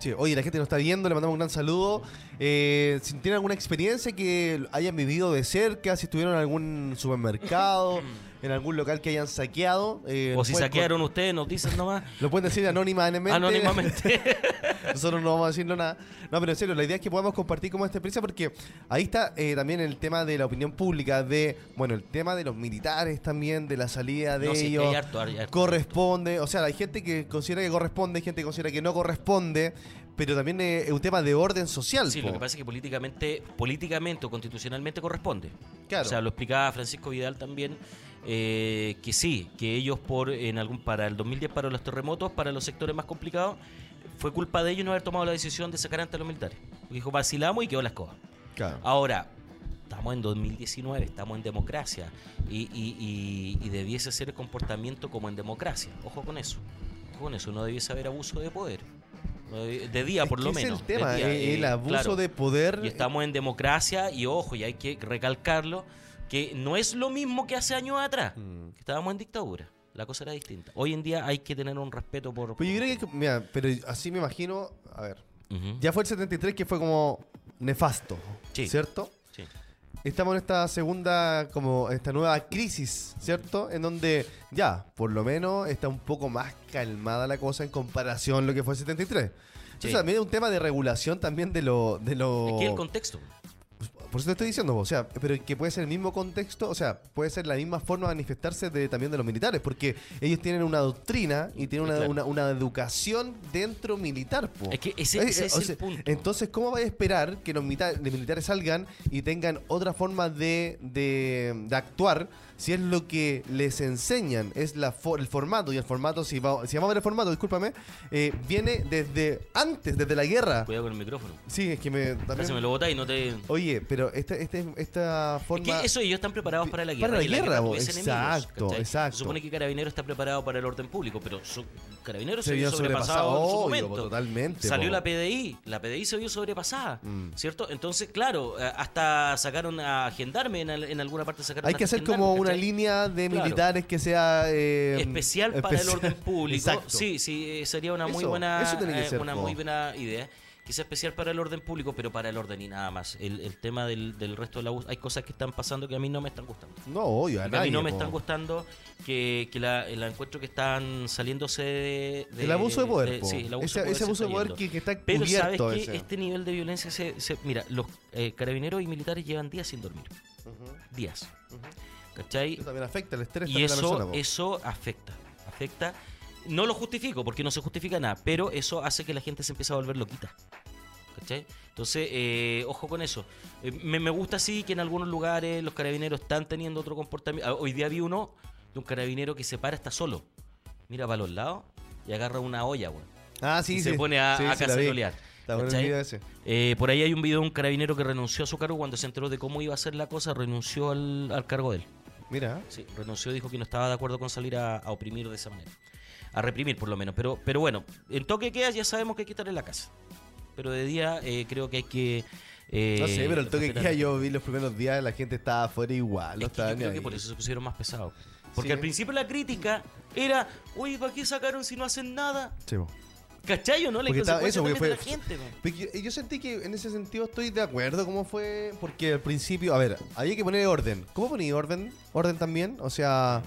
Sí, oye, la gente nos está viendo, le mandamos un gran saludo. Eh, si tienen alguna experiencia que hayan vivido de cerca, si estuvieron en algún supermercado, en algún local que hayan saqueado. eh, O si pueden saquearon ustedes, nos dicen nomás. Lo pueden decir anónimamente. Anónimamente. Nosotros no vamos a decirlo nada. No, pero en serio, la idea es que podamos compartir como esta experiencia porque ahí está eh, también el tema de la opinión pública, de, bueno, el tema de los militares también, de la salida de No, sí, ellos. hay harto, hay harto. corresponde, o sea, hay gente que considera que corresponde, hay gente que considera que no corresponde, pero también eh, es un tema de orden social. Sí, po. lo que pasa es que políticamente, políticamente o constitucionalmente corresponde. Claro. O sea, lo explicaba Francisco Vidal también, eh, que sí, que ellos por en algún para el 2010 para los terremotos, para los sectores más complicados, fue culpa de ellos no haber tomado la decisión de sacar ante a los militares. Porque dijo, vacilamos y quedó la escoba. Claro. Ahora, estamos en 2019, estamos en democracia y, y- y- y debiese ser el comportamiento como en democracia. Ojo con eso. Ojo con eso, no debiese haber abuso de poder. De día, Es por lo menos. Es de el tema, día, eh, el eh, abuso claro. de poder. Y estamos en democracia y ojo, y hay que recalcarlo, que no es lo mismo que hace años atrás, Mm. que estábamos en dictadura. La cosa era distinta. Hoy en día hay que tener un respeto por... Pues yo creo que, mira, pero así me imagino, a ver, ya fue el 73 que fue como nefasto, Sí. ¿cierto? Sí. Estamos en esta segunda, como esta nueva crisis, ¿cierto? En donde ya, por lo menos, está un poco más calmada la cosa en comparación a lo que fue el 73. Entonces Sí. también es un tema de regulación también de lo... De lo Es que el contexto. Por eso te estoy diciendo, o sea, pero que puede ser el mismo contexto, o sea, puede ser la misma forma de manifestarse de, también de los militares, porque ellos tienen una doctrina y tienen una, Claro. una- una educación dentro militar. po. Es que ese- Eh, ese es el sea, punto. Entonces, ¿cómo vais a esperar que los, milita- los militares salgan y tengan otra forma de, de- de actuar si es lo que les enseñan? Es la fo- el formato, y el formato, si, va- si vamos a ver el formato, discúlpame, eh, viene desde antes, desde la guerra. Cuidado con el micrófono. Sí, es que me... también- Casi me lo botáis y no te. Oye, pero esta, este- esta Es forma... que eso ellos están preparados para la guerra. Para la y guerra, exacto, exacto. Se supone que Carabinero está preparado para el orden público, pero Carabinero se, Se vio sobrepasado sobrepasado, en su obvio, momento. totalmente, Salió po. la PDI, la PDI se vio sobrepasada, Mm. ¿cierto? Entonces, claro, eh, hasta sacaron a Gendarme, en, al- en alguna parte sacaron Hay que hacer como una ¿cachai? línea de Claro. militares que sea... eh, especial para el especial. orden público. Exacto. Sí, sí, eh, sería una muy Eso, buena, eso tiene que eh, ser, una po. muy buena idea. Que sea especial para el orden público, pero para el orden y nada más. El, el tema del, del resto de la hay cosas que están pasando que a mí no me están gustando. No, obvio, a a mí nadie, no me po. están gustando que, que la, el encuentro que están saliéndose de, de- El abuso de poder, po. sí, el abuso ese, de poder ese se abuso de poder que, que está Pero sabes cubierto que ese. este nivel de violencia se, se- mira, los eh, carabineros y militares llevan días sin dormir, Ujú, días, ujú. ¿Cachai? Eso también afecta el estrés Y a la eso, persona, eso afecta, afecta. No lo justifico porque no se justifica nada, pero eso hace que la gente se empiece a volver loquita. ¿Cachai? Entonces, eh, ojo con eso. Eh, me, me gusta sí que en algunos lugares los carabineros están teniendo otro comportamiento. Ah, Hoy día vi uno de un carabinero que se para, está solo. Mira para los lados y agarra una olla, weón. Ah, sí, y sí. se pone a, Sí, a. Eh, por ahí hay un video de un carabinero que renunció a su cargo cuando se enteró de cómo iba a ser la cosa, renunció al, al cargo de él. Mira. Sí, renunció, dijo que no estaba de acuerdo con salir a, a oprimir de esa manera. A reprimir, por lo menos. Pero, pero bueno, en toque queda ya sabemos que hay que estar en la casa. Pero de día eh, creo que hay que. eh, No sé, pero el toque que yo vi los primeros días, la gente estaba afuera igual. No Es que yo creo que por eso se pusieron más pesados. Porque Sí. al principio la crítica era, oye, ¿para qué sacaron si no hacen nada? Sí, po. ¿Cachai o no? La estaba- eso, también de fue- la gente. yo, yo sentí que en ese sentido estoy de acuerdo cómo fue, porque al principio, a ver, había que poner orden. ¿Cómo ponía orden? ¿Orden también? O sea,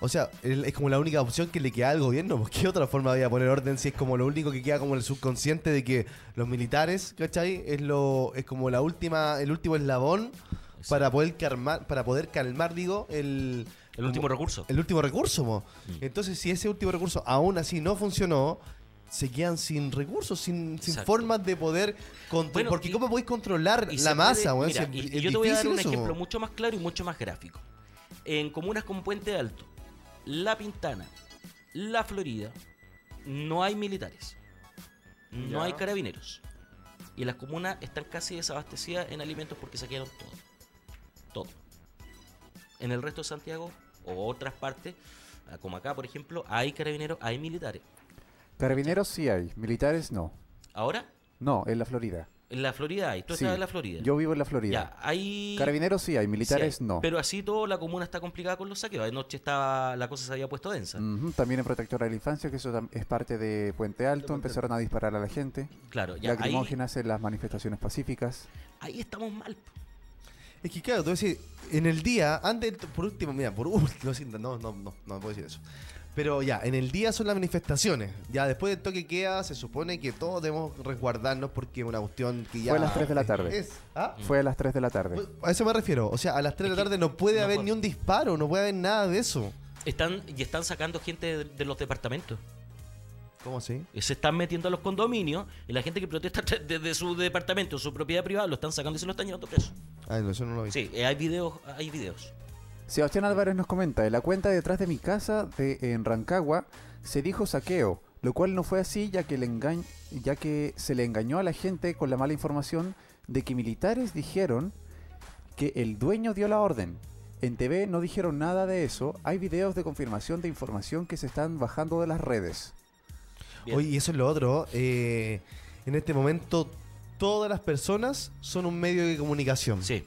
o sea, es como la única opción que le queda al gobierno. ¿Por qué otra forma había poner orden si es como lo único que queda como el subconsciente de que los militares, ¿cachai? Es lo es como la última el último eslabón para poder calmar para poder calmar, digo, el El último recurso. el último recurso. mo. Mm. Entonces, si ese último recurso aún así no funcionó, se quedan sin recursos, sin, formas de poder controlar. Bueno, porque y- ¿cómo podéis controlar la masa? puede- mira, y, es- y es yo te voy a dar un eso, ejemplo mucho más claro y mucho más gráfico. En comunas como Puente Alto, La Pintana, La Florida, no hay militares. No Ya. hay carabineros. Y las comunas están casi desabastecidas en alimentos porque saquearon todo. Todo. En el resto de Santiago o otras partes, como acá por ejemplo, hay carabineros, hay militares. Carabineros sí hay, militares no. Ahora, No, en la Florida. en la Florida hay. Tú Sí, estás en la Florida. Yo vivo en la Florida. Ya, hay... Carabineros sí hay, militares Sí hay, no. Pero así todo, la comuna está complicada con los saqueos. Anoche estaba, la cosa se había puesto densa. También en Protectora de la Infancia, que eso es parte de Puente Alto, empezaron a disparar a la gente. Claro, ya ahí, Lacrimógenas en las manifestaciones pacíficas. ahí estamos mal. Es que claro, tú decís, en el día, antes, por último, mira, por último, no, no, no, no puedo decir eso. Pero ya, en el día son las manifestaciones. Ya después del toque queda, se supone que todos debemos resguardarnos porque es una cuestión que ya. Fue a las 3 de la tarde. Es, ¿ah? Fue a las 3 de la tarde. A eso me refiero. O sea, a las 3 de la tarde no puede no haber puede- ni un disparo, no puede haber nada de eso. Están, y están sacando gente de, de los departamentos. ¿Cómo así? Y se están metiendo a los condominios y la gente que protesta desde su departamento, su propiedad privada, lo están sacando y se lo están llevando preso. Ah, no, eso no lo vi. Sí, eh, hay videos, hay videos. Sebastián Álvarez nos comenta, en la cuenta detrás de mi casa de, en Rancagua se dijo saqueo, lo cual no fue así ya que, le engañ- ya que se le engañó a la gente con la mala información de que militares dijeron que el dueño dio la orden. En TV no dijeron nada de eso, hay videos de confirmación de información que se están bajando de las redes. Bien. Oye, y eso es lo otro. eh, en este momento, todas las personas son un medio de comunicación. Sí,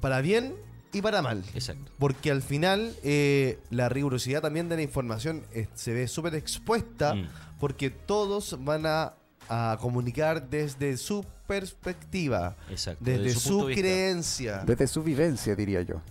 Para bien y para mal. exacto. Porque al final, eh, la rigurosidad también de la información eh, se ve súper expuesta. Mm. Porque todos van a, a comunicar desde su perspectiva. Exacto. Desde desde su, creencia. Desde su vivencia, diría yo.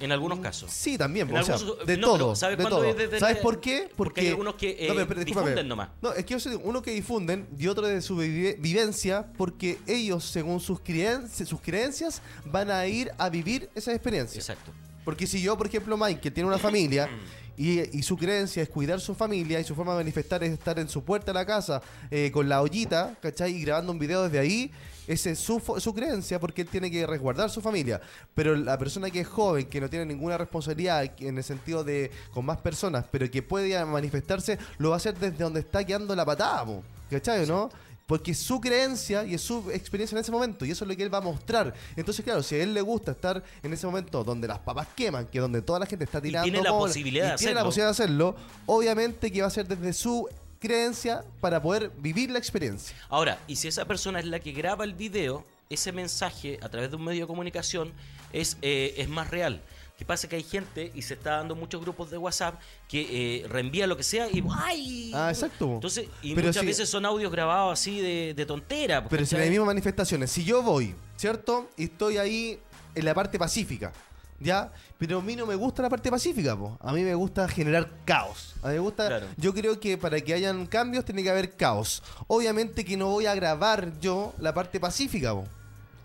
En algunos casos. Sí, también, En o sea, algunos- de no, pero todo, ¿sabes de todo. es desde ¿Sabes por qué? porque hay algunos que, eh, pero discúlpame. difunden nomás. No, es que yo sé, uno que difunden y otro de su vive- vivencia porque ellos, según sus creencias, sus creencias, van a ir a vivir esa experiencia. Exacto. Porque si yo, por ejemplo, Mike, que tiene una familia y, y su creencia es cuidar su familia y su forma de manifestar es estar en su puerta de la casa eh, con la ollita, ¿cachai? Y grabando un video desde ahí, esa es su, su creencia porque él tiene que resguardar su familia. Pero la persona que es joven, que no tiene ninguna responsabilidad en el sentido de con más personas, pero que puede manifestarse, lo va a hacer desde donde está quedando la patada, ¿cachai? ¿No? Porque es su creencia y es su experiencia en ese momento. Y eso es lo que él va a mostrar. Entonces, claro, si a él le gusta estar en ese momento donde las papas queman, que donde toda la gente está tirando. tiene la posibilidad y de tiene la hacerlo. posibilidad de hacerlo, obviamente que va a ser desde su creencia para poder vivir la experiencia. Ahora, y si esa persona es la que graba el video, ese mensaje a través de un medio de comunicación es, eh, es más real. ¿Qué pasa? Que hay gente, y se está dando muchos grupos de WhatsApp, que eh, reenvía lo que sea y ¡ay! Ah, exacto. Entonces, y Pero muchas si- veces son audios grabados así de, de tontera. Pero si las mismas manifestaciones, si yo voy, ¿cierto? Y estoy ahí en la parte pacífica, ¿ya? Pero a mí no me gusta la parte pacífica, po. A mí me gusta generar caos. A mí me gusta. Claro. Yo creo que para que hayan cambios tiene que haber caos. Obviamente que no voy a grabar yo la parte pacífica, po.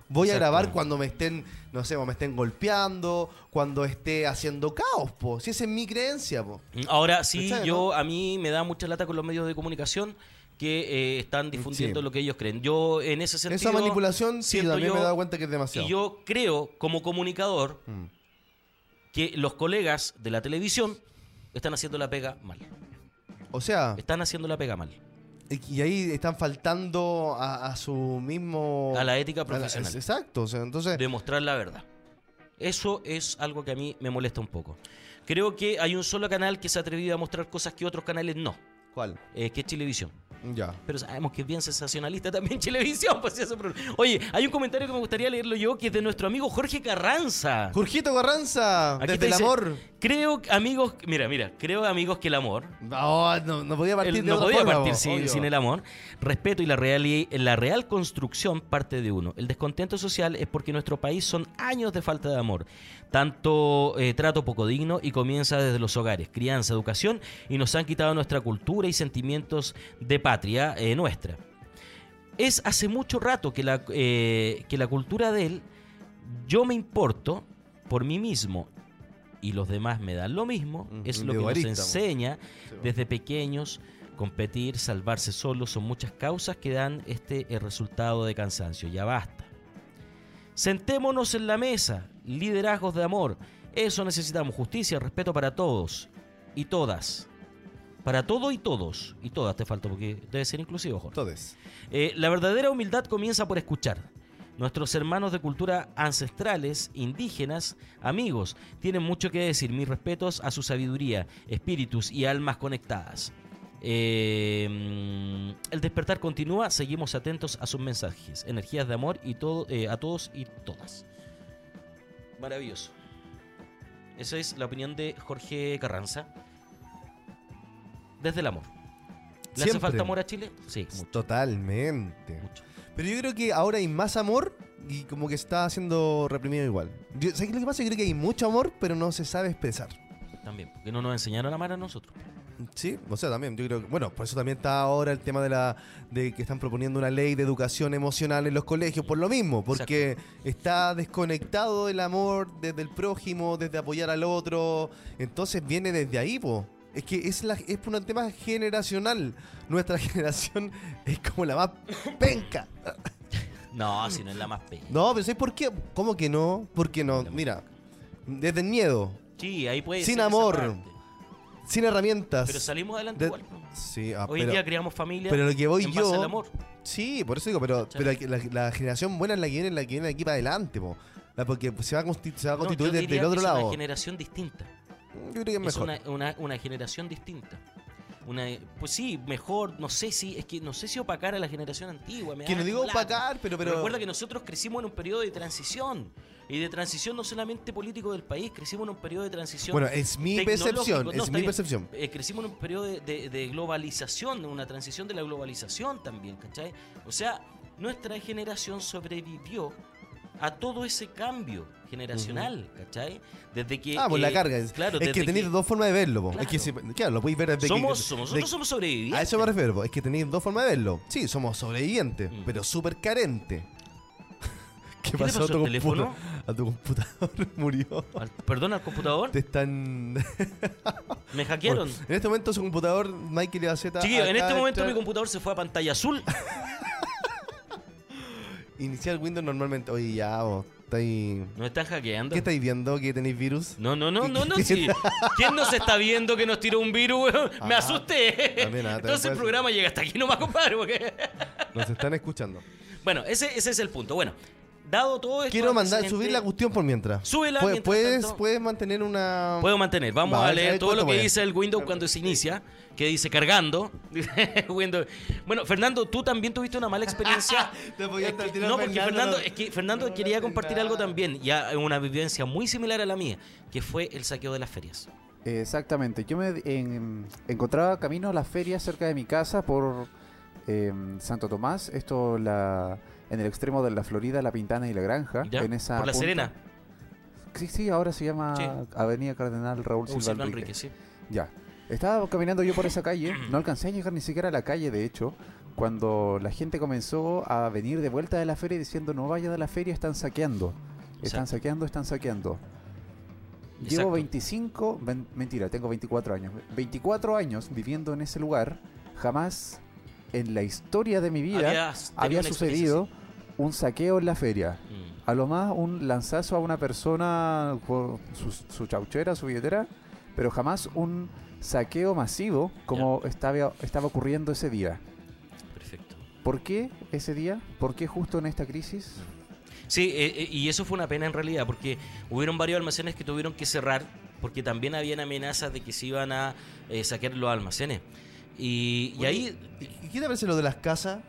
Voy a grabar cuando me estén, no sé, me estén golpeando, cuando esté haciendo caos, po. Si esa es mi creencia, po. Ahora sí, ¿Cachai, yo a mí me da mucha lata con los medios de comunicación que eh, están difundiendo Sí. lo que ellos creen. Yo en ese sentido Esa manipulación, sí, también me he yo- dado cuenta que es demasiado. Y yo creo, como comunicador, Mm. que los colegas de la televisión están haciendo la pega mal. O sea, Están haciendo la pega mal. Y ahí están faltando a, a su mismo... A la ética la- profesional. exacto, o sea, entonces... Demostrar la verdad. Eso es algo que a mí me molesta un poco. Creo que hay un solo canal que se ha atrevido a mostrar cosas que otros canales no, ¿Cuál? eh, que es Televisión. Ya. Pero sabemos que es bien sensacionalista también Televisión. Pues, eso, pero- Oye, hay un comentario que me gustaría leerlo yo, que es de nuestro amigo Jorge Carranza. Jorgito Carranza, Aquí desde el dice, amor. Creo, amigos, mira, mira, creo, amigos, que el amor No, no, no podía partir Él de no otra podía forma, partir sin, el amor. Respeto y la real, y- la real construcción parte de uno. El descontento social es porque en nuestro país son años de falta de amor. Tanto eh, trato poco digno y comienza desde los hogares, crianza, educación y nos han quitado nuestra cultura y sentimientos de patria eh, nuestra. Es hace mucho rato que la, eh, que la cultura de él, yo me importo por mí mismo y los demás me dan lo mismo, es lo que nos enseña desde pequeños. Competir, salvarse solos son muchas causas que dan este eh, resultado de cansancio. Ya basta. Sentémonos en la mesa, liderazgos de amor. Eso necesitamos, justicia, respeto para todos y todas. Para todo y todos. Y todas te falta porque debe ser inclusivo, Jorge. Entonces, Eh, la verdadera humildad comienza por escuchar. Nuestros hermanos de cultura ancestrales, indígenas, amigos, tienen mucho que decir. Mis respetos a su sabiduría, espíritus y almas conectadas. Mm, el despertar continúa, seguimos atentos a sus mensajes, energías de amor y todo, eh, a todos y todas. Maravilloso. Esa es la opinión de Jorge Carranza. Desde el amor. ¿Le hace falta amor a Chile? Sí, mucho. totalmente. mucho. Pero yo creo que ahora hay más amor y como que está siendo reprimido igual. Yo, ¿Sabes lo que pasa? Yo creo que hay mucho amor, pero no se sabe expresar. También, porque no nos enseñaron a amar a nosotros. Sí, o sea, también, yo creo que, bueno, por eso también está ahora el tema de la de que están proponiendo una ley de educación emocional en los colegios, por lo mismo, porque está desconectado el amor desde el prójimo, desde apoyar al otro, entonces viene desde ahí, po. Es que es, la, es un tema generacional. Nuestra generación es como la más penca. No, si no es la más pequeña. No, pero ¿sabes por qué? ¿Cómo que no? Porque no, mira, desde el miedo, Sí, ahí puede Sin ser amor. sin herramientas. Pero salimos adelante De- igual. ¿no? Sí, ah, Hoy en pero- día creamos familia pero lo que voy en base yo- al amor. Sí, por eso digo, pero, pero la, la generación buena es la que viene, la que viene aquí para adelante, po. La porque se va a, consti- se va a No, constituir desde el que otro es lado. una generación distinta. Yo creo que es Es mejor. una, una, una generación distinta. Una, pues sí, mejor, no sé si, es que no sé si opacar a la generación antigua. me Que no digo opacar, pero- pero- Recuerda que nosotros crecimos en un periodo de transición. Y de transición no solamente político del país, crecimos en un periodo de transición. Bueno, es mi percepción, No, es mi bien. percepción. Eh, crecimos en un periodo de, de- de globalización, una transición de la globalización también, ¿cachai? O sea, nuestra generación sobrevivió a todo ese cambio generacional, ¿cachai? Desde que... Ah, pues la eh, carga. Es, Claro, es que tenéis dos formas de verlo. po. Es que si- claro, lo podéis ver desde somos, que. somos, de- nosotros somos sobrevivientes. a eso me refiero. po. Es que tenéis dos formas de verlo. Sí, somos sobrevivientes, Mm. pero súper carentes. ¿Qué, ¿Qué le pasó a tu teléfono? A tu computador murió. Al- perdón, al computador. Te están. Me hackearon. en este momento su computador, Michael Ibaceta. Chiquillos, en acaba este de momento mi computador se fue a pantalla azul. Iniciar Windows normalmente. Oye, ya, vos. Estáis... Nos están hackeando. ¿Qué estáis viendo? ¿Que tenéis virus? No, no, no, no, no, sí. ¿Quién nos está viendo que nos tiró un virus, weón? Me Ajá. asusté. También, ah, Entonces el programa llega hasta aquí nomás, compadre. porque- Nos están escuchando. Bueno, ese, ese es el punto. Bueno, dado todo esto. Quiero mandar, subir la cuestión por mientras. Súbela Pu- mientras puedes, tanto. puedes mantener una. Puedo mantener. Vamos Va, a a leer todo lo que voy. dice el Windows cuando se inicia. Que dice cargando. Windows. Bueno, Fernando, tú también tuviste una mala experiencia. Te podía Es estar que- tirando no, porque Fernando, es que Fernando no quería compartir nada. algo también. Ya una vivencia muy similar a la mía. Que fue el saqueo de las ferias. Exactamente. Yo me en- encontraba camino a la feria cerca de mi casa por em, Santo Tomás. Esto la, en el extremo de la Florida, La Pintana y La Granja. ¿Ya? En esa Por la punta. Serena. Sí, sí, ahora se llama Sí. Avenida Cardenal Raúl Silva Silva Enrique. Enrique, sí. Ya. Estaba caminando yo por esa calle, no alcancé a llegar ni siquiera a la calle, de hecho, cuando la gente comenzó a venir de vuelta de la feria diciendo no vayan a la feria, están saqueando. Están Exacto. saqueando, están saqueando. Exacto. Llevo 25, ven- mentira, tengo 24 años. 24 años viviendo en ese lugar, jamás en la historia de mi vida había sucedido un saqueo en la feria. Mm. A lo más un lanzazo a una persona por su, su chauchera, su billetera, pero jamás un saqueo masivo como estaba, estaba ocurriendo ese día. Perfecto. ¿Por qué ese día? ¿Por qué justo en esta crisis? Sí, eh, eh, y eso fue una pena en realidad, porque hubieron varios almacenes que tuvieron que cerrar, porque también habían amenazas de que se iban a eh, saquear los almacenes. Y, y ahí, ¿Y qué te parece lo de las casas?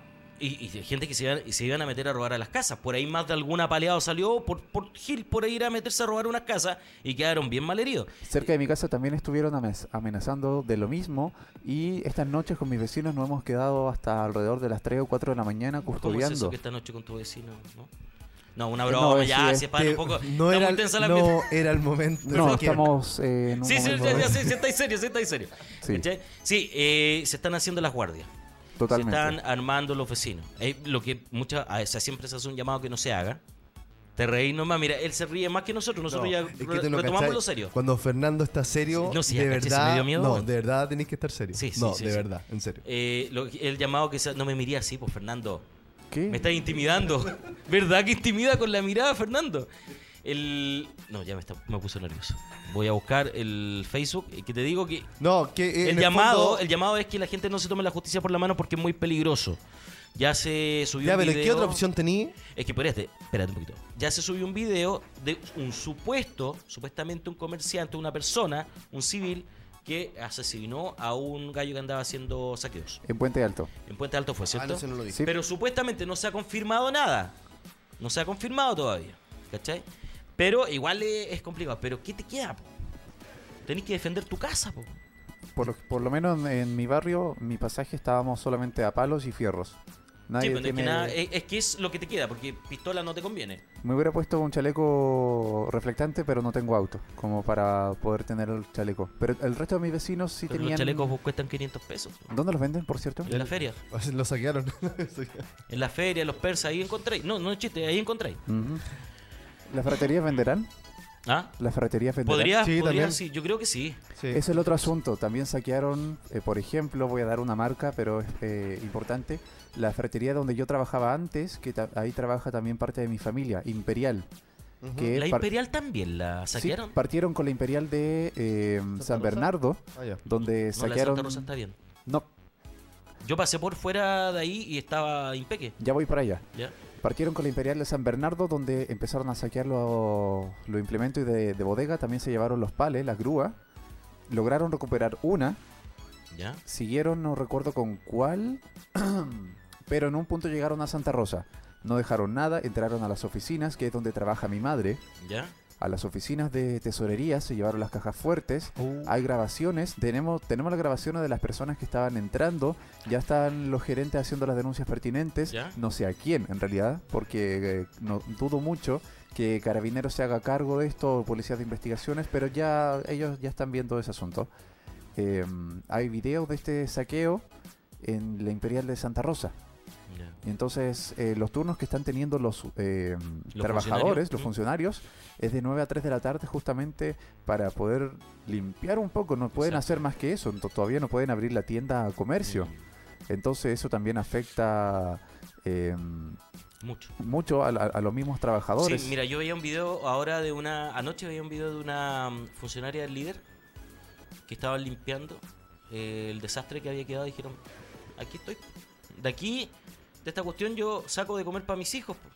Y, y de gente que se iban, se iban a meter a robar a las casas. Por ahí más de algún apaleado salió por, por Gil, por ahí ir a meterse a robar unas casas y quedaron bien malheridos. Cerca de mi casa también estuvieron amenaz- amenazando de lo mismo y estas noches con mis vecinos nos hemos quedado hasta alrededor de las 3 o 4 de la mañana ¿Cómo es custodiando. eso que esta noche con tu vecino? No, no una Eh, broma, no, ya, si es para un poco. no, era, la no era el momento. No, estamos eh, en un Sí, sí, sí, momento... sí, sí, sí, estáis serio, sí, estáis serio. Sí. Sí, eh, se están haciendo las guardias. Totalmente. Se están armando los vecinos. Eh, lo que muchas, a esa siempre se hace un llamado que no se haga. Te reís nomás, mira, él se ríe más que nosotros, nosotros No, ya es que re- tú no retomamos cachai, lo serio. Cuando Fernando está serio, no, de caché, se me verdad, dio miedo, no, de verdad tenéis que estar serio. Sí, sí, no, sí, de verdad, en serio. Eh, lo- el llamado que se, no me miré así, pues Fernando. ¿Qué? Me estás intimidando. ¿Verdad que intimida con la mirada, Fernando? El... No, ya me, está, me puso nervioso. Voy a buscar el Facebook y que te digo que No, que eh, el llamado, fondo- el llamado es que la gente no se tome la justicia por la mano porque es muy peligroso. Ya se subió Ya, un pero video. ¿qué otra opción tení? Es que espérate, espérate un poquito. Ya se subió un video de un supuesto, supuestamente un comerciante, una persona, un civil, que asesinó a un gallo que andaba haciendo saqueos. En Puente Alto. En Puente Alto fue, Ah, ¿cierto? no, ese no lo vi. Sí. Pero supuestamente no se ha confirmado nada. No se ha confirmado todavía. ¿Cachai? Pero igual es, es complicado. Pero ¿qué te queda? po? Tenés que defender tu casa, po. Por, por lo menos en, en mi barrio, mi pasaje estábamos solamente a palos y fierros. Nadie Sí, pero es, que tiene- nada- es, es que es lo que te queda, porque pistola no te conviene. Me hubiera puesto un chaleco reflectante, pero no tengo auto, como para poder tener el chaleco. Pero el resto de mis vecinos sí Pero tenían... los chalecos cuestan 500 pesos. ¿Dónde los venden, por cierto? En la feria. Lo saquearon. En la feria, los persas, ahí encontréis. No, no es chiste, ahí encontréis. Ujú. ¿Las ferreterías venderán? ¿Ah? ¿Las ferreterías venderán? ¿Podría? Sí, podría, también. sí, yo creo que sí. Sí. Es el otro asunto. También saquearon, eh, por ejemplo, voy a dar una marca, pero es eh, importante, la ferretería donde yo trabajaba antes, que ta- ahí trabaja también parte de mi familia, Imperial. Que La Imperial también la sí, saquearon. partieron con la Imperial de eh, San? Bernardo, Ah, ya. donde no, la de saquearon... Santa Rosa está bien. No, Yo pasé por fuera de ahí y estaba impeque. ya voy para allá. ¿Ya? Partieron con la Imperial de San Bernardo, donde empezaron a saquear los los implementos de, de bodega. También se llevaron los pales, las grúas. Lograron recuperar una. ¿Ya? Siguieron, no recuerdo con cuál. pero en un punto llegaron a Santa Rosa. No dejaron nada, entraron a las oficinas, que es donde trabaja mi madre. ¿Ya? A las oficinas de tesorería, se llevaron las cajas fuertes. Uh. Hay grabaciones, tenemos, tenemos las grabaciones de las personas que estaban entrando, ya están los gerentes haciendo las denuncias pertinentes, ¿Ya? no sé a quién en realidad, porque eh, no dudo mucho que Carabineros se haga cargo de esto, policías de investigaciones, pero ya ellos ya están viendo ese asunto. Eh, hay videos de este saqueo en la Imperial de Santa Rosa. Ya. Y entonces, eh, los turnos que están teniendo los, eh, Los trabajadores, funcionarios. los funcionarios, es de 9 a 3 de la tarde justamente para poder limpiar un poco. No pueden Exacto. hacer más que eso. to- Todavía no pueden abrir la tienda a comercio. Mm, Entonces, eso también afecta eh, Mucho. mucho a, la- a los mismos trabajadores. Sí, mira, yo veía un video ahora de una. Anoche veía un video de una mm, funcionaria del líder que estaba limpiando eh, el desastre que había quedado. Y dijeron: Aquí estoy. De aquí, de esta cuestión, yo saco de comer para mis hijos. po.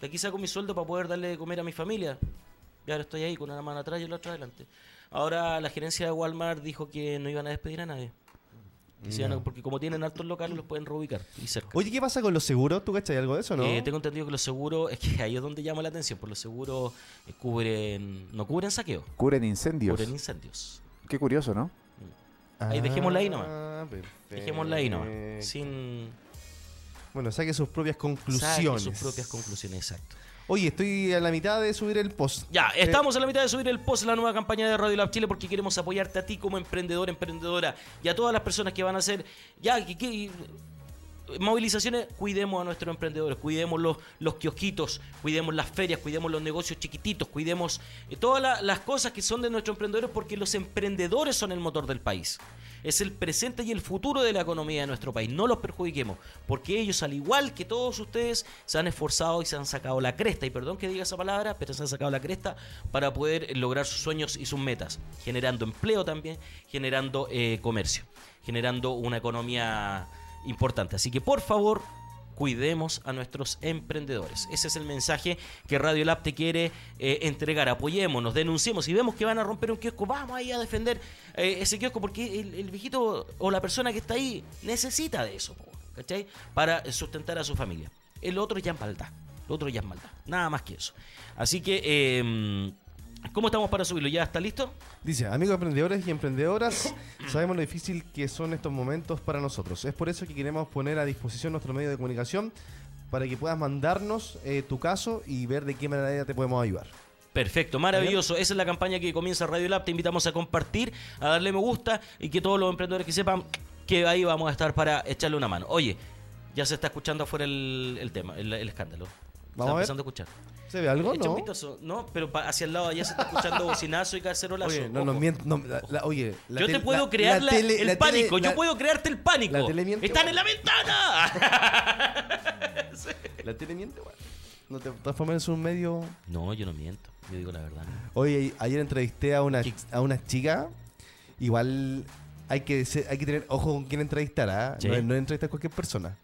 De aquí saco mi sueldo para poder darle de comer a mi familia. Y ahora estoy ahí con una mano atrás y la otra adelante. Ahora la gerencia de Walmart dijo que no iban a despedir a nadie. Porque como tienen altos locales, los pueden reubicar y cerca. Oye, ¿qué pasa con los seguros? ¿Tú cachai algo de eso, no? Eh, tengo entendido que los seguros, es que ahí es donde llama la atención, por los seguros eh, cubren, no cubren saqueo, Cubren incendios. cubren incendios. Qué curioso, ¿no? ahí dejémosla ahí nomás. Ah, perfecto. Dejémosla ahí nomás, sin Bueno, saque sus propias saque conclusiones. sus propias conclusiones, exacto. Oye, estoy a la mitad de subir el post. Ya, Eh, estamos a la mitad de subir el post, la nueva campaña de Radio Lab Chile, porque queremos apoyarte a ti como emprendedor, emprendedora, y a todas las personas que van a hacer, ya, que, que- movilizaciones, cuidemos a nuestros emprendedores, cuidemos los, los kiosquitos, cuidemos las ferias, cuidemos los negocios chiquititos, cuidemos eh, todas la- las cosas que son de nuestros emprendedores, porque los emprendedores son el motor del país. Es el presente y el futuro de la economía de nuestro país. No los perjudiquemos, porque ellos, al igual que todos ustedes, se han esforzado y se han sacado la cresta. Y perdón que diga esa palabra, pero se han sacado la cresta para poder lograr sus sueños y sus metas, generando empleo también, generando eh, comercio, generando una economía importante. Así que por favor, cuidemos a nuestros emprendedores. Ese es el mensaje que Radio Lab te quiere eh, entregar. Apoyémonos, denunciemos. Si vemos que van a romper un kiosco, vamos ahí a defender eh, ese kiosco porque el, viejito o la persona que está ahí necesita de eso, ¿cachai? Para sustentar a su familia. El otro ya es maldad. El otro ya es maldad. Nada más que eso. Así que, eh, ¿cómo estamos para subirlo? ¿Ya está listo? Dice, amigos emprendedores y emprendedoras, sabemos lo difícil que son estos momentos para nosotros. Es por eso que queremos poner a disposición nuestro medio de comunicación para que puedas mandarnos eh, tu caso y ver de qué manera te podemos ayudar. Perfecto, maravilloso. Esa es la campaña que comienza Radio Lab. Te invitamos a compartir, a darle me gusta y que todos los emprendedores que sepan que ahí vamos a estar para echarle una mano. Oye, ya se está escuchando afuera el, el tema, el, el escándalo. Vamos está a ver. empezando a escuchar. ¿Se ve algo? Echa No. un vistazo. No, pero pa- hacia el lado allá se está escuchando bocinazo y cacerolazo. Oye, no, Ojo. no, la- la- oye, la Yo te puedo crear la tele- el la tele- pánico. la- Yo puedo crearte el pánico. la tele miente, ¡Están en la ventana! La tele miente, weón. No te transformes en un medio. no, yo no miento. Yo digo la verdad. Oye, ayer entrevisté a una, a una chica. Igual hay que, ser- hay que tener ojo con quién entrevistar, ¿ah? Sí. No, no entrevistar a cualquier persona.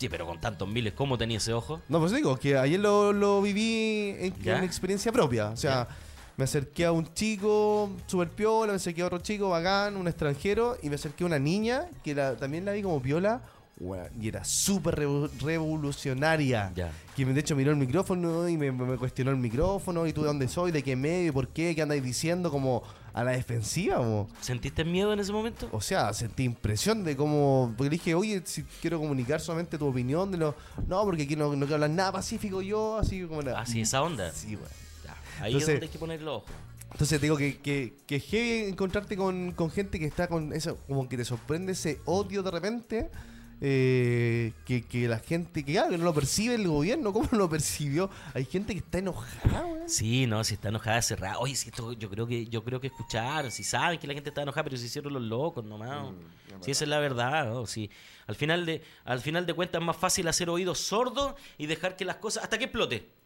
Sí, pero con tantos miles, ¿cómo tenía ese ojo? No, pues digo, que ayer lo, lo viví en, en experiencia propia. O sea, me acerqué a un chico súper piola, me acerqué a otro chico bacán, un extranjero, y me acerqué a una niña que la- también la vi como piola, y era súper revo- revolucionaria. Ya. Que de hecho miró el micrófono y me, me cuestionó el micrófono, y tú de dónde soy, de qué medio, por qué, qué andáis diciendo, como a la defensiva, mo. ¿Sentiste miedo en ese momento? O sea, sentí impresión de cómo. Porque dije, oye, si quiero comunicar solamente tu opinión de lo. No, porque aquí no, no quiero hablar nada pacífico yo, así como la. Así, esa onda. Sí. Ya, Ahí Entonces- es donde hay que poner los ojos. Entonces te digo que, que, que es heavy encontrarte con, con gente que está con eso, como que te sorprende ese odio de repente. Eh, que, que la gente, que claro, que no lo percibe el gobierno, ¿cómo no lo percibió? Hay gente que está enojada, güey. Sí, no, si está enojada, cerrada. Oye, si esto, yo creo que yo creo que escucharon, si saben que la gente está enojada, pero se hicieron los locos nomás. si esa es la verdad, ¿no? Sí. Al final de al final de cuentas es más fácil hacer oídos sordos y dejar que las cosas hasta que explote.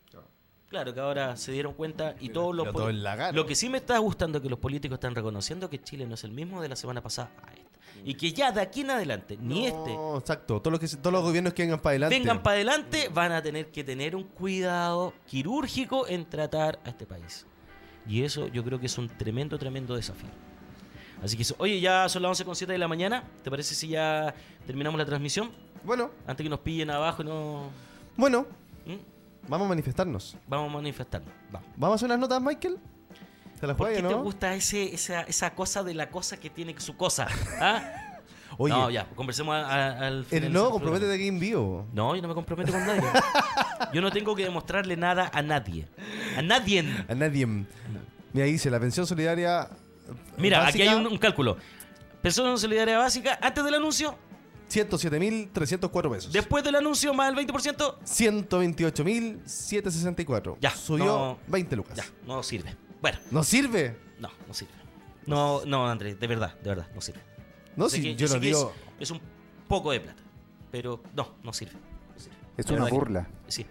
Claro que ahora se dieron cuenta y todos los todo. Lo que sí me está gustando es que los políticos están reconociendo que Chile no es el mismo de la semana pasada a esta. Y que ya de aquí en adelante, ni este No, exacto. Todos los, que, se- todos los gobiernos que vengan para adelante. vengan para adelante, van a tener que tener un cuidado quirúrgico en tratar a este país. Y eso yo creo que es un tremendo, tremendo desafío. Así que oye, ya son las 11.07 de la mañana. ¿Te parece si ya terminamos la transmisión? Bueno, Antes que nos pillen abajo y no... bueno. ¿Mm? Vamos a manifestarnos. Vamos a manifestarnos. Vamos. ¿Vamos a hacer unas notas, Michael? ¿Te las ¿Por juegas, qué te no? gusta ese, esa, esa cosa de la cosa que tiene su cosa? ¿Ah? Oye, no, ya, conversemos a- a- al final no, comprométete aquí en vivo. No, yo no me comprometo con nadie. Yo no tengo que demostrarle nada a nadie. A nadie. A nadie. Mira, dice, la pensión solidaria... Mira, aquí hay un, un cálculo. Pensión solidaria básica antes del anuncio, 107.304 pesos. después del anuncio más el 20%. 128.764. Ya, Subió no- 20 lucas. Ya, no sirve. Bueno, ¿No sirve? no, no sirve. No, no, Andrés, de verdad, de verdad, no sirve. No, Sé si que- yo que digo... Es, es un poco de plata, pero no, no sirve. no sirve. Es De una que- burla. Sí,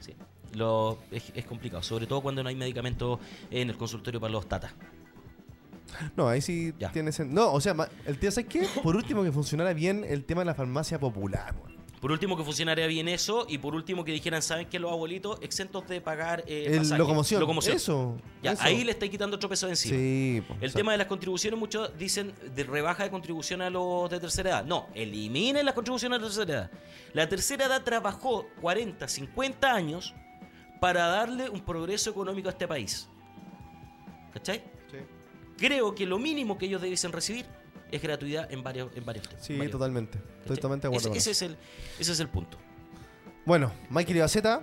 sí. Lo, es, es complicado, sobre todo cuando no hay medicamentos en el consultorio para los tatas. No, ahí sí Ya. tiene sen- No, o sea, ma- el tío, ¿sabes qué? Por último, que funcionara bien el tema de la farmacia popular. weón. Por último, que funcionaría bien eso. Y por último, que dijeran, ¿saben qué? Los abuelitos exentos de pagar eh, El pasaje. locomoción. Locomoción. Eso. Ya, eso. ahí le estáis quitando otro peso de encima. Sí. po, El o sea, tema de las contribuciones, muchos dicen de rebaja de contribución a los de tercera edad. No, eliminen las contribuciones a la tercera edad. La tercera edad trabajó 40, 50 años para darle un progreso económico a este país. ¿Cachai? Creo que lo mínimo que ellos debiesen recibir es gratuidad en varios, en varios temas. Sí, varios- totalmente. Estoy ¿cachai? totalmente de acuerdo Ese, es el, ese es el punto. Bueno, Michael Ibaceta,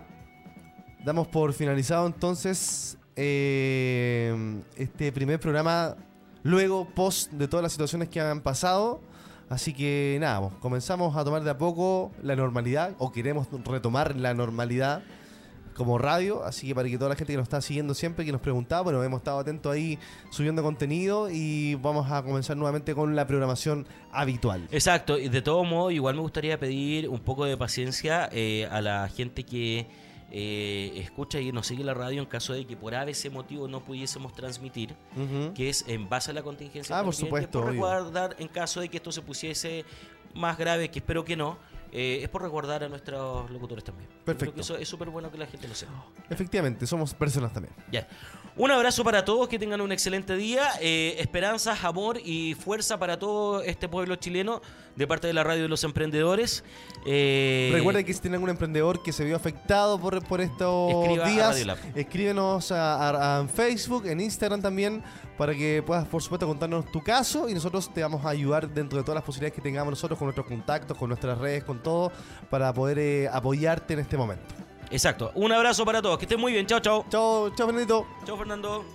damos por finalizado entonces eh, este primer programa, luego post de todas las situaciones que han pasado. Así que nada, pues, comenzamos a tomar de a poco la normalidad, o queremos retomar la normalidad como radio, así que para que toda la gente que nos está siguiendo siempre, que nos preguntaba, bueno, hemos estado atentos ahí subiendo contenido y vamos a comenzar nuevamente con la programación habitual. Exacto, y de todo modo, igual me gustaría pedir un poco de paciencia eh, a la gente que eh, escucha y nos sigue la radio en caso de que por ABC motivo no pudiésemos transmitir, que es en base a la contingencia. Ah, por supuesto, Por en caso de que esto se pusiese más grave, que espero que no, eh, es por resguardar a nuestros locutores también. Creo Perfecto. que eso es súper bueno que la gente lo sepa. Efectivamente, somos personas también. Ya. Un abrazo para todos, que tengan un excelente día. Eh, esperanzas, amor y fuerza para todo este pueblo chileno de parte de la radio de los emprendedores. Eh, Recuerden que si tienen algún emprendedor que se vio afectado por, por estos días, escríbenos a, a- a- en Facebook, en Instagram también, para que puedas, por supuesto, contarnos tu caso y nosotros te vamos a ayudar dentro de todas las posibilidades que tengamos nosotros con nuestros contactos, con nuestras redes, con todo, para poder eh, apoyarte en este momento. Exacto. Un abrazo para todos. Que estén muy bien. Chao, chao. Chao, chao, Benedito. Chao, Fernando.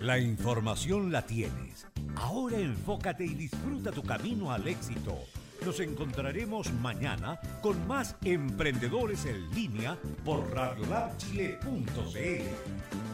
La información la tienes. Ahora enfócate y disfruta tu camino al éxito. Nos encontraremos mañana con más emprendedores en línea por radiolabchile.cl.